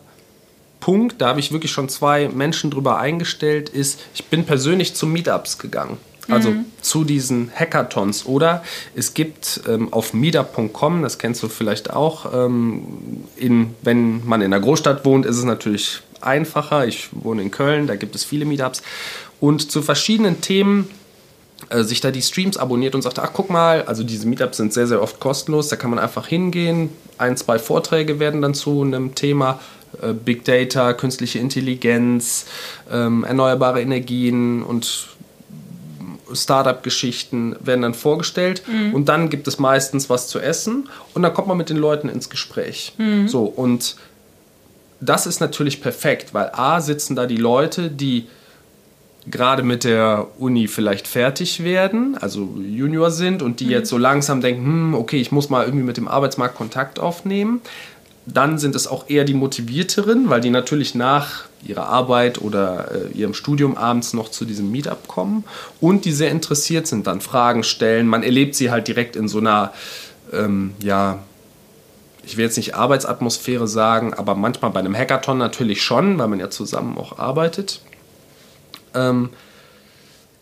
Punkt, da habe ich wirklich schon zwei Menschen drüber eingestellt, ist, ich bin persönlich zu Meetups gegangen. Also mhm. zu diesen Hackathons. Oder es gibt ähm, auf meetup.com, das kennst du vielleicht auch, ähm, in, wenn man in einer Großstadt wohnt, ist es natürlich einfacher. Ich wohne in Köln, da gibt es viele Meetups. Und zu verschiedenen Themen äh, sich da die Streams abonniert und sagt, ach guck mal, also diese Meetups sind sehr, sehr oft kostenlos, da kann man einfach hingehen, ein, zwei Vorträge werden dann zu einem Thema, äh, Big Data, künstliche Intelligenz, ähm, erneuerbare Energien und Startup-Geschichten werden dann vorgestellt mhm. und dann gibt es meistens was zu essen und dann kommt man mit den Leuten ins Gespräch. Mhm. So und das ist natürlich perfekt, weil A sitzen da die Leute, die gerade mit der Uni vielleicht fertig werden, also Junior sind und die mhm. jetzt so langsam denken, hm, okay, ich muss mal irgendwie mit dem Arbeitsmarkt Kontakt aufnehmen. Dann sind es auch eher die Motivierteren, weil die natürlich nach ihrer Arbeit oder äh, ihrem Studium abends noch zu diesem Meetup kommen und die sehr interessiert sind, dann Fragen stellen. Man erlebt sie halt direkt in so einer, ähm, ja, ich will jetzt nicht Arbeitsatmosphäre sagen, aber manchmal bei einem Hackathon natürlich schon, weil man ja zusammen auch arbeitet. Ähm,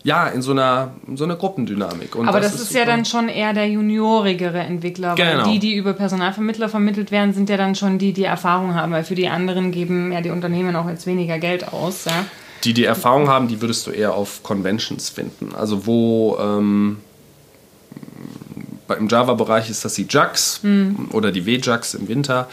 ja, in so einer, in so einer Gruppendynamik. Und Aber das, das ist, ist ja dann schon eher der juniorigere Entwickler, genau. weil die, die über Personalvermittler vermittelt werden, sind ja dann schon die, die Erfahrung haben, weil für die anderen geben ja die Unternehmen auch jetzt weniger Geld aus. Ja? Die, die Erfahrung haben, die würdest du eher auf Conventions finden. Also wo ähm, im Java-Bereich ist das die JAX mhm. oder die WJAX im Winter.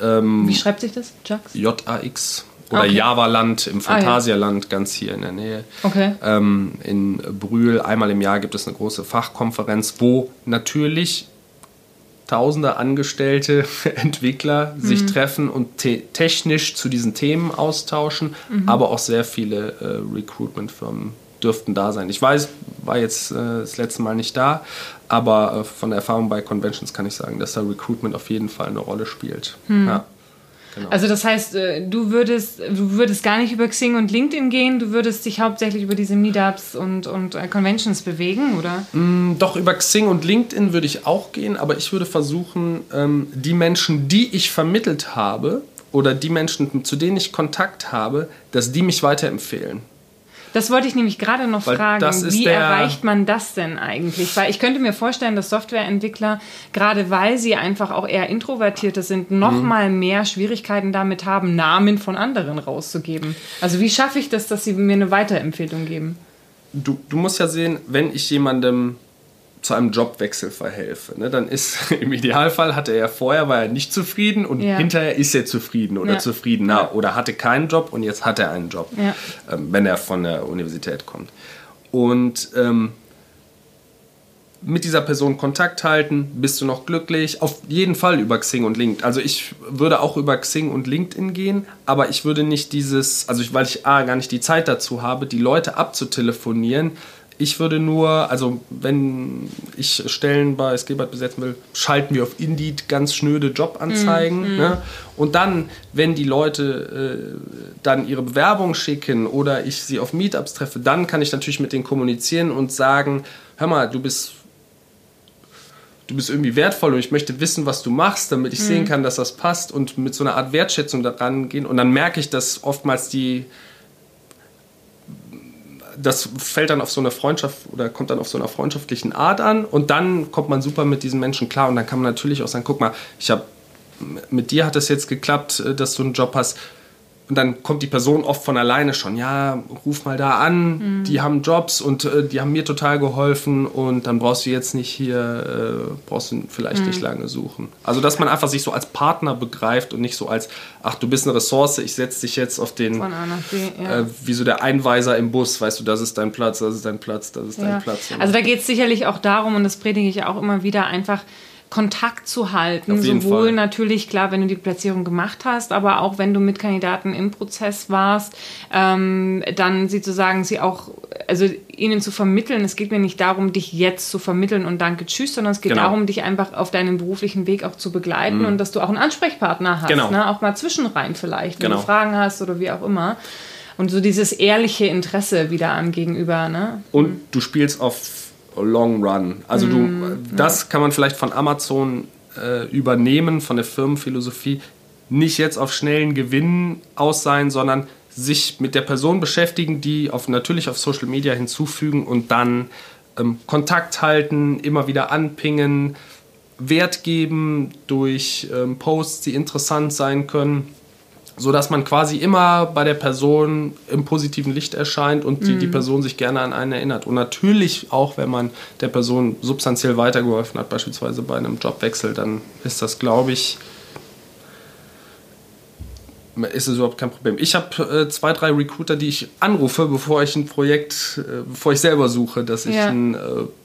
Ähm, Wie schreibt sich das? JAX? J-A-X. Oder okay. Java-Land im Phantasialand, ah, ja. ganz hier in der Nähe. Okay. Ähm, in Brühl einmal im Jahr gibt es eine große Fachkonferenz, wo natürlich tausende angestellte <laughs> Entwickler mhm. sich treffen und te technisch zu diesen Themen austauschen, mhm. aber auch sehr viele äh, Recruitment-Firmen dürften da sein. Ich weiß, war jetzt äh, das letzte Mal nicht da, aber äh, von der Erfahrung bei Conventions kann ich sagen, dass da Recruitment auf jeden Fall eine Rolle spielt. Mhm. Ja. Genau. Also das heißt, äh, du würdest, du würdest gar nicht über Xing und LinkedIn gehen, du würdest dich hauptsächlich über diese Meetups und, und äh, Conventions bewegen, oder? Mm, doch, über Xing und LinkedIn würde ich auch gehen, aber ich würde versuchen, ähm, die Menschen, die ich vermittelt habe, oder die Menschen, zu denen ich Kontakt habe, dass die mich weiterempfehlen. Das wollte ich nämlich gerade noch Weil fragen. Wie erreicht man das denn eigentlich? Weil ich könnte mir vorstellen, dass Softwareentwickler, gerade weil sie einfach auch eher Introvertierte sind, noch Mhm. mal mehr Schwierigkeiten damit haben, Namen von anderen rauszugeben. Also wie schaffe ich das, dass sie mir eine Weiterempfehlung geben? du, du musst ja sehen, wenn ich jemandem zu einem Jobwechsel verhelfe, ne, dann ist <laughs> im Idealfall hatte er ja vorher war er nicht zufrieden und Ja. hinterher ist er zufrieden oder Ja. zufriedener Ja. oder hatte keinen Job und jetzt hat er einen Job, ähm, wenn er von der Universität kommt. Und ähm, mit dieser Person Kontakt halten, bist du noch glücklich? Auf jeden Fall über Xing und LinkedIn. Also ich würde auch über Xing und LinkedIn gehen, aber ich würde nicht dieses, also ich, weil ich A, gar nicht die Zeit dazu habe, die Leute abzutelefonieren. Ich würde nur, also wenn ich Stellen bei Skillbot besetzen will, schalten wir auf Indeed ganz schnöde Jobanzeigen. Ne? Und dann, wenn die Leute äh, dann ihre Bewerbung schicken oder ich sie auf Meetups treffe, dann kann ich natürlich mit denen kommunizieren und sagen, hör mal, du bist du bist irgendwie wertvoll und ich möchte wissen, was du machst, damit ich sehen kann, dass das passt und mit so einer Art Wertschätzung daran gehen. Und dann merke ich, dass oftmals die, das fällt dann auf so eine Freundschaft oder kommt dann auf so einer freundschaftlichen Art an und dann kommt man super mit diesen Menschen klar und dann kann man natürlich auch sagen, guck mal, ich habe mit dir hat es jetzt geklappt, äh, dass du einen Job hast. Und dann kommt die Person oft von alleine schon, ja, ruf mal da an, die haben Jobs und äh, die haben mir total geholfen und dann brauchst du jetzt nicht hier, äh, brauchst du vielleicht nicht lange suchen. Also, dass man einfach sich so als Partner begreift und nicht so als, ach, du bist eine Ressource, ich setze dich jetzt auf den, Von A nach B, ja. äh, wie so der Einweiser im Bus, weißt du, das ist dein Platz, das ist dein Platz, das ist dein Ja. Platz. Also da geht es sicherlich auch darum, und das predige ich auch immer wieder, einfach Kontakt zu halten. Sowohl Fall. natürlich, klar, wenn du die Platzierung gemacht hast, aber auch wenn du mit Kandidaten im Prozess warst, ähm, dann sie zu sagen, sie auch, also ihnen zu vermitteln, es geht mir nicht darum, dich jetzt zu vermitteln und danke, tschüss, sondern es geht Genau. Mhm. darum, dich einfach auf deinem beruflichen Weg auch zu begleiten und dass du auch einen Ansprechpartner hast, Genau. ne? auch mal zwischenrein vielleicht, wenn Genau. du Fragen hast oder wie auch immer. Und so dieses ehrliche Interesse wieder am Gegenüber, ne? Und du spielst auf Long Run. Also du, das kann man vielleicht von Amazon äh, übernehmen, von der Firmenphilosophie. Nicht jetzt auf schnellen Gewinn aus sein, sondern sich mit der Person beschäftigen, die auf, natürlich auf Social Media hinzufügen und dann ähm, Kontakt halten, immer wieder anpingen, Wert geben durch ähm, Posts, die interessant sein können so dass man quasi immer bei der Person im positiven Licht erscheint und die, die Person sich gerne an einen erinnert. Und natürlich auch, wenn man der Person substanziell weitergeholfen hat, beispielsweise bei einem Jobwechsel, dann ist das, glaube ich, ist es überhaupt kein Problem. Ich habe äh, zwei, drei Recruiter, die ich anrufe, bevor ich ein Projekt, äh, bevor ich selber suche, dass ich Ja. ein äh,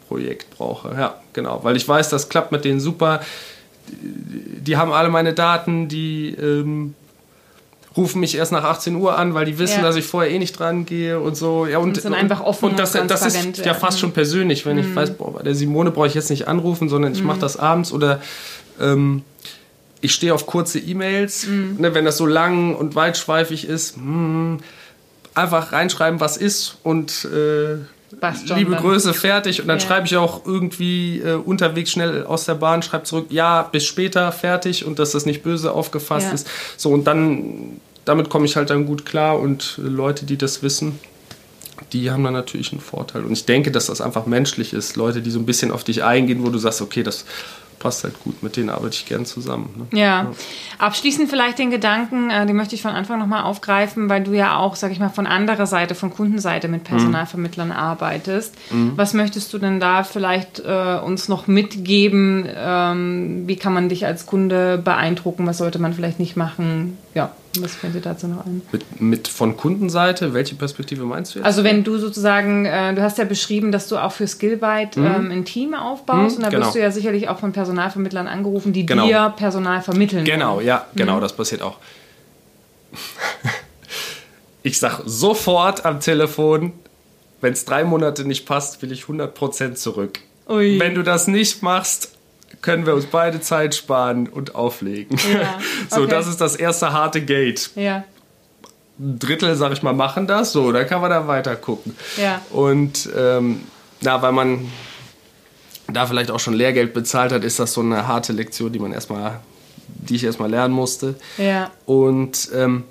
Projekt brauche. Ja, genau. Weil ich weiß, das klappt mit denen super. Die, die haben alle meine Daten, die ähm, rufen mich erst nach 18 Uhr an, weil die wissen, Ja. dass ich vorher eh nicht dran gehe und so. Ja, und, sind einfach offen und das, und das ist transparent, ja. Mhm. fast schon persönlich, wenn ich weiß, boah, bei der Simone brauche ich jetzt nicht anrufen, sondern ich mache das abends oder ähm, ich stehe auf kurze E-Mails, Mhm. ne, wenn das so lang und weitschweifig ist, hm, einfach reinschreiben, was ist und äh, Passt schon liebe dann. Größe, fertig. Und dann Ja. schreibe ich auch irgendwie äh, unterwegs schnell aus der Bahn, schreibe zurück, ja, bis später, fertig und dass das nicht böse aufgefasst Ja. ist. So, und dann, damit komme ich halt dann gut klar und Leute, die das wissen, die haben dann natürlich einen Vorteil. Und ich denke, dass das einfach menschlich ist. Leute, die so ein bisschen auf dich eingehen, wo du sagst, okay, das passt halt gut, mit denen arbeite ich gern zusammen. Ne? Ja. Abschließend vielleicht den Gedanken, äh, den möchte ich von Anfang nochmal aufgreifen, weil du ja auch, sag ich mal, von anderer Seite, von Kundenseite mit Personalvermittlern arbeitest. Was möchtest du denn da vielleicht äh, uns noch mitgeben? Ähm, wie kann man dich als Kunde beeindrucken? Was sollte man vielleicht nicht machen? Ja, was fällt dir dazu noch ein? Mit, mit von Kundenseite, welche Perspektive meinst du jetzt? Also wenn du sozusagen, äh, du hast ja beschrieben, dass du auch für Skillbyte ähm, ein Team aufbaust und da genau. wirst du ja sicherlich auch von Personalvermittlern angerufen, die Genau. dir Personal vermitteln. Genau, ja, genau, das passiert auch. <laughs> Ich sag sofort am Telefon, wenn es drei Monate nicht passt, will ich 100% zurück. Ui. Wenn du das nicht machst, können wir uns beide Zeit sparen und auflegen. Ja, <laughs> So, okay. das ist das erste harte Gate. Ja, Ein Drittel, sag ich mal, machen das. So, dann kann man da weiter gucken. Ja. Und ähm, na, weil man da vielleicht auch schon Lehrgeld bezahlt hat, ist das so eine harte Lektion, die man erstmal, die ich erstmal lernen musste. ja, Und ähm,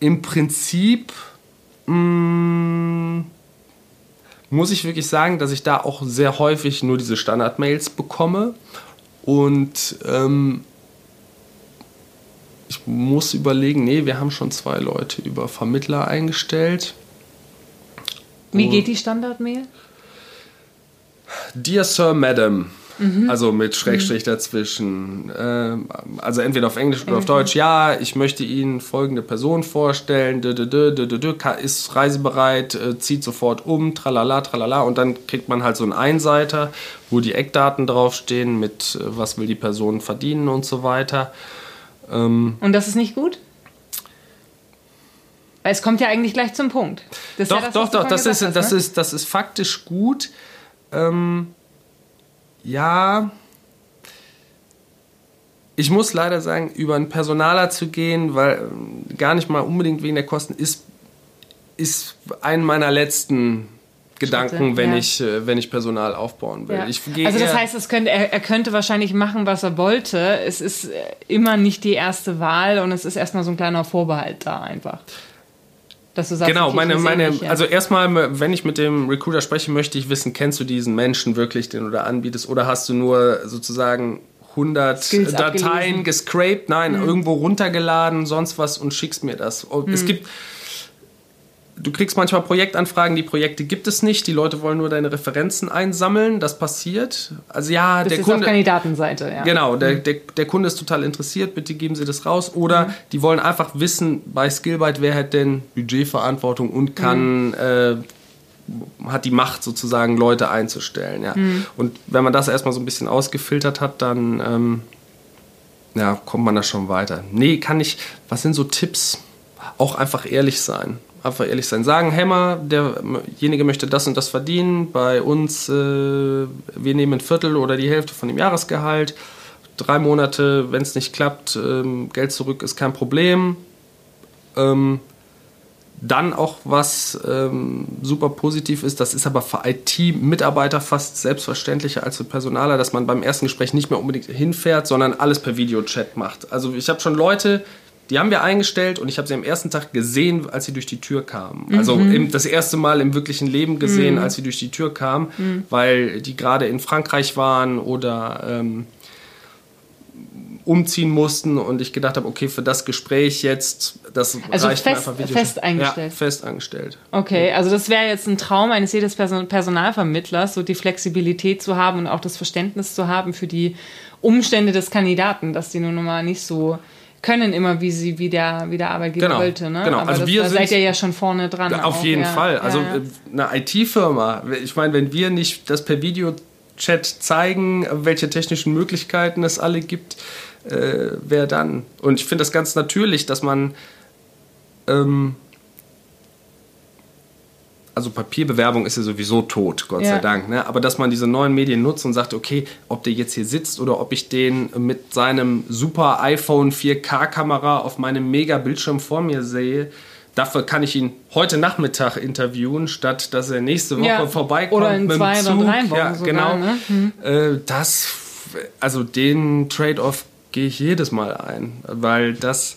im Prinzip Mm, muss ich wirklich sagen, dass ich da auch sehr häufig nur diese Standard-Mails bekomme. Und ähm, ich muss überlegen, nee, wir haben schon zwei Leute über Vermittler eingestellt. Wie geht die Standard-Mail? Dear Sir, Madam. Mhm. Also mit Schrägstrich mhm. dazwischen. Ähm, also entweder auf Englisch oder auf Deutsch. Ja, ich möchte Ihnen folgende Person vorstellen. Ist reisebereit, äh, zieht sofort um, tralala, tralala. Und dann kriegt man halt so einen Einseiter, wo die Eckdaten draufstehen mit, äh, was will die Person verdienen und so weiter. Ähm, und das ist nicht gut? Weil es kommt ja eigentlich gleich zum Punkt. Das doch, ja das, doch, doch, das ist, hast, das, ne? ist, das ist faktisch gut. Ähm, ja, ich muss leider sagen, über einen Personaler zu gehen, weil ähm, gar nicht mal unbedingt wegen der Kosten, ist, ist ein meiner letzten Gedanken, Schritte, wenn, ja. ich, äh, wenn ich Personal aufbauen will. Ja. also das heißt, es könnte, er, er, könnte wahrscheinlich machen, was er wollte. Es ist äh, immer nicht die erste Wahl und es ist erstmal so ein kleiner Vorbehalt da einfach. Dass du sagst, genau, okay, meine, meine, also erstmal, wenn ich mit dem Recruiter spreche, möchte ich wissen, kennst du diesen Menschen wirklich, den du da anbietest, oder hast du nur sozusagen 100 Skills Dateien abgelesen. gescraped, nein, mhm. irgendwo runtergeladen, sonst was und schickst mir das. Mhm. Es gibt du kriegst manchmal Projektanfragen, die Projekte gibt es nicht, die Leute wollen nur deine Referenzen einsammeln, das passiert. Also ja, das der ist Kunde auf Kandidatenseite, ja. Genau, der, mhm. der, der Kunde ist total interessiert, bitte geben Sie das raus oder mhm. die wollen einfach wissen bei Skillbyte, wer hat denn Budgetverantwortung und kann mhm. äh, hat die Macht sozusagen Leute einzustellen, ja. Mhm. Und wenn man das erstmal so ein bisschen ausgefiltert hat, dann ähm, ja, kommt man da schon weiter. Nee, kann ich, was sind so Tipps? Auch einfach ehrlich sein einfach ehrlich sein. Sagen, Hämmer, derjenige möchte das und das verdienen. Bei uns, äh, wir nehmen ein Viertel oder die Hälfte von dem Jahresgehalt. Drei Monate, wenn es nicht klappt, ähm, Geld zurück ist kein Problem. Ähm, dann auch was ähm, super positiv ist, das ist aber für IT-Mitarbeiter fast selbstverständlicher als für Personaler, dass man beim ersten Gespräch nicht mehr unbedingt hinfährt, sondern alles per Videochat macht. Also ich habe schon Leute, die haben wir eingestellt und ich habe sie am ersten Tag gesehen, als sie durch die Tür kamen. Mhm. Also im, das erste Mal im wirklichen Leben gesehen, mhm. als sie durch die Tür kamen, mhm. weil die gerade in Frankreich waren oder ähm, umziehen mussten und ich gedacht habe, okay, für das Gespräch jetzt, das also reicht fest, mir einfach Video. fest eingestellt. Ja, fest angestellt. Okay, also das wäre jetzt ein Traum eines jedes Personalvermittlers, so die Flexibilität zu haben und auch das Verständnis zu haben für die Umstände des Kandidaten, dass die nun mal nicht so können immer, wie sie, wie der, wie der Arbeitgeber genau, wollte. Ne? Genau, Aber also das, wir da seid ihr ja schon vorne dran. Auf auch, jeden ja. Fall. Also ja, ja. eine IT-Firma, ich meine, wenn wir nicht das per Videochat zeigen, welche technischen Möglichkeiten es alle gibt, äh, wer dann? Und ich finde das ganz natürlich, dass man ähm, also Papierbewerbung ist ja sowieso tot, Gott ja. sei Dank. Ne? Aber dass man diese neuen Medien nutzt und sagt, okay, ob der jetzt hier sitzt oder ob ich den mit seinem super iPhone 4K-Kamera auf meinem Mega-Bildschirm vor mir sehe, dafür kann ich ihn heute Nachmittag interviewen, statt dass er nächste Woche ja. vorbeikommt. Oder in zwei oder drei Wochen. Ja, sogar, genau. Ne? Hm. Äh, das, also den Trade-off gehe ich jedes Mal ein, weil das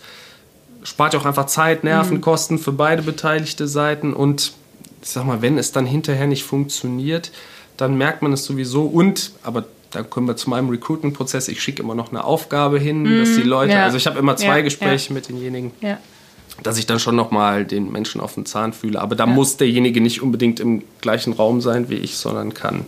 spart ja auch einfach Zeit, Nervenkosten mhm. für beide beteiligte Seiten und ich sag mal, wenn es dann hinterher nicht funktioniert, dann merkt man es sowieso und, aber da kommen wir zu meinem Recruiting-Prozess, ich schicke immer noch eine Aufgabe hin, mm, dass die Leute, ja. also ich habe immer zwei ja, Gespräche ja. mit denjenigen. Dass ich dann schon nochmal den Menschen auf den Zahn fühle. Aber da muss derjenige nicht unbedingt im gleichen Raum sein wie ich, sondern kann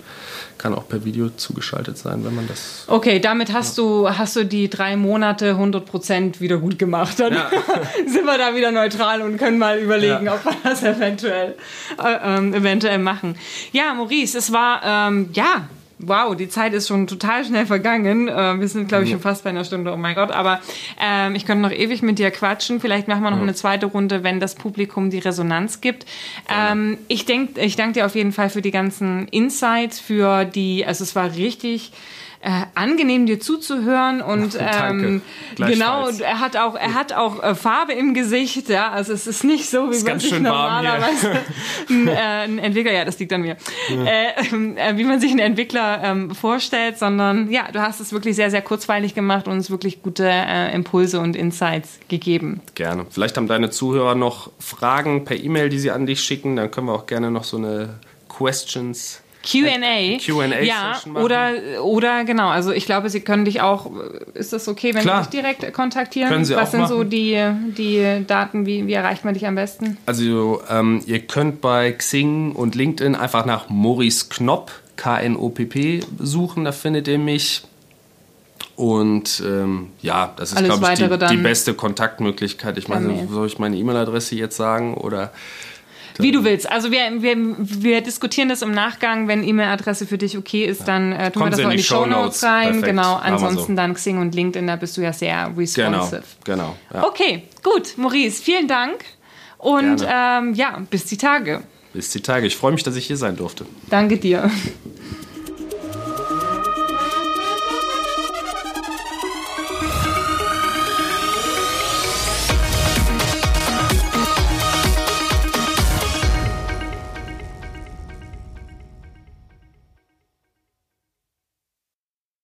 kann auch per Video zugeschaltet sein, wenn man das. Okay, damit hast ja. du hast du die drei Monate 100% wieder gut gemacht. Dann ja. <laughs> sind wir da wieder neutral und können mal überlegen, ja. ob wir das eventuell äh, ähm, eventuell machen. Ja, Maurice, es war ähm, ja wow, die Zeit ist schon total schnell vergangen. Äh, wir sind, glaube ich, schon fast bei einer Stunde, oh mein Gott. Aber ähm, ich könnte noch ewig mit dir quatschen. Vielleicht machen wir noch eine zweite Runde, wenn das Publikum die Resonanz gibt. Ähm, ich denke ich danke dir auf jeden Fall für die ganzen Insights, für die, also es war richtig äh, angenehm, dir zuzuhören und <laughs> ähm, genau, er hat auch, er hat auch äh, Farbe im Gesicht, ja, also es ist nicht so, wie man sich normalerweise <laughs> ein, äh, ein, Entwickler, ja, das liegt an mir, ja. Äh, äh, wie man sich einen Entwickler ähm, vorstellt, sondern ja, du hast es wirklich sehr, sehr kurzweilig gemacht und uns wirklich gute Impulse und Insights gegeben. Gerne. Vielleicht haben deine Zuhörer noch Fragen per E-Mail, die sie an dich schicken, dann können wir auch gerne noch so eine Questions Q&A. Q&A ja, oder oder genau, also ich glaube, sie können dich auch ist das okay, wenn Klar. sie dich direkt kontaktieren? Können sie Was auch sind machen. so die die Daten, wie wie erreicht man dich am besten? Also, ähm, ihr könnt bei Xing und LinkedIn einfach nach Maurice Knopp K N O P P suchen, da findet ihr mich. Und ähm, ja, das ist, glaube ich, die, die, beste Kontaktmöglichkeit. Ich meine, soll ich meine E-Mail-Adresse jetzt sagen oder wie du willst. Also wir, wir, wir diskutieren das im Nachgang. Wenn E-Mail-Adresse für dich okay ist, dann äh, tun wir das noch in die Show Notes rein. Perfekt. Genau. Ansonsten so. dann Xing und LinkedIn, da bist du ja sehr responsive. Genau. genau ja. Okay, gut. Maurice, vielen Dank. Und ähm, ja, bis die Tage. Bis die Tage. Ich freue mich, dass ich hier sein durfte. Danke dir.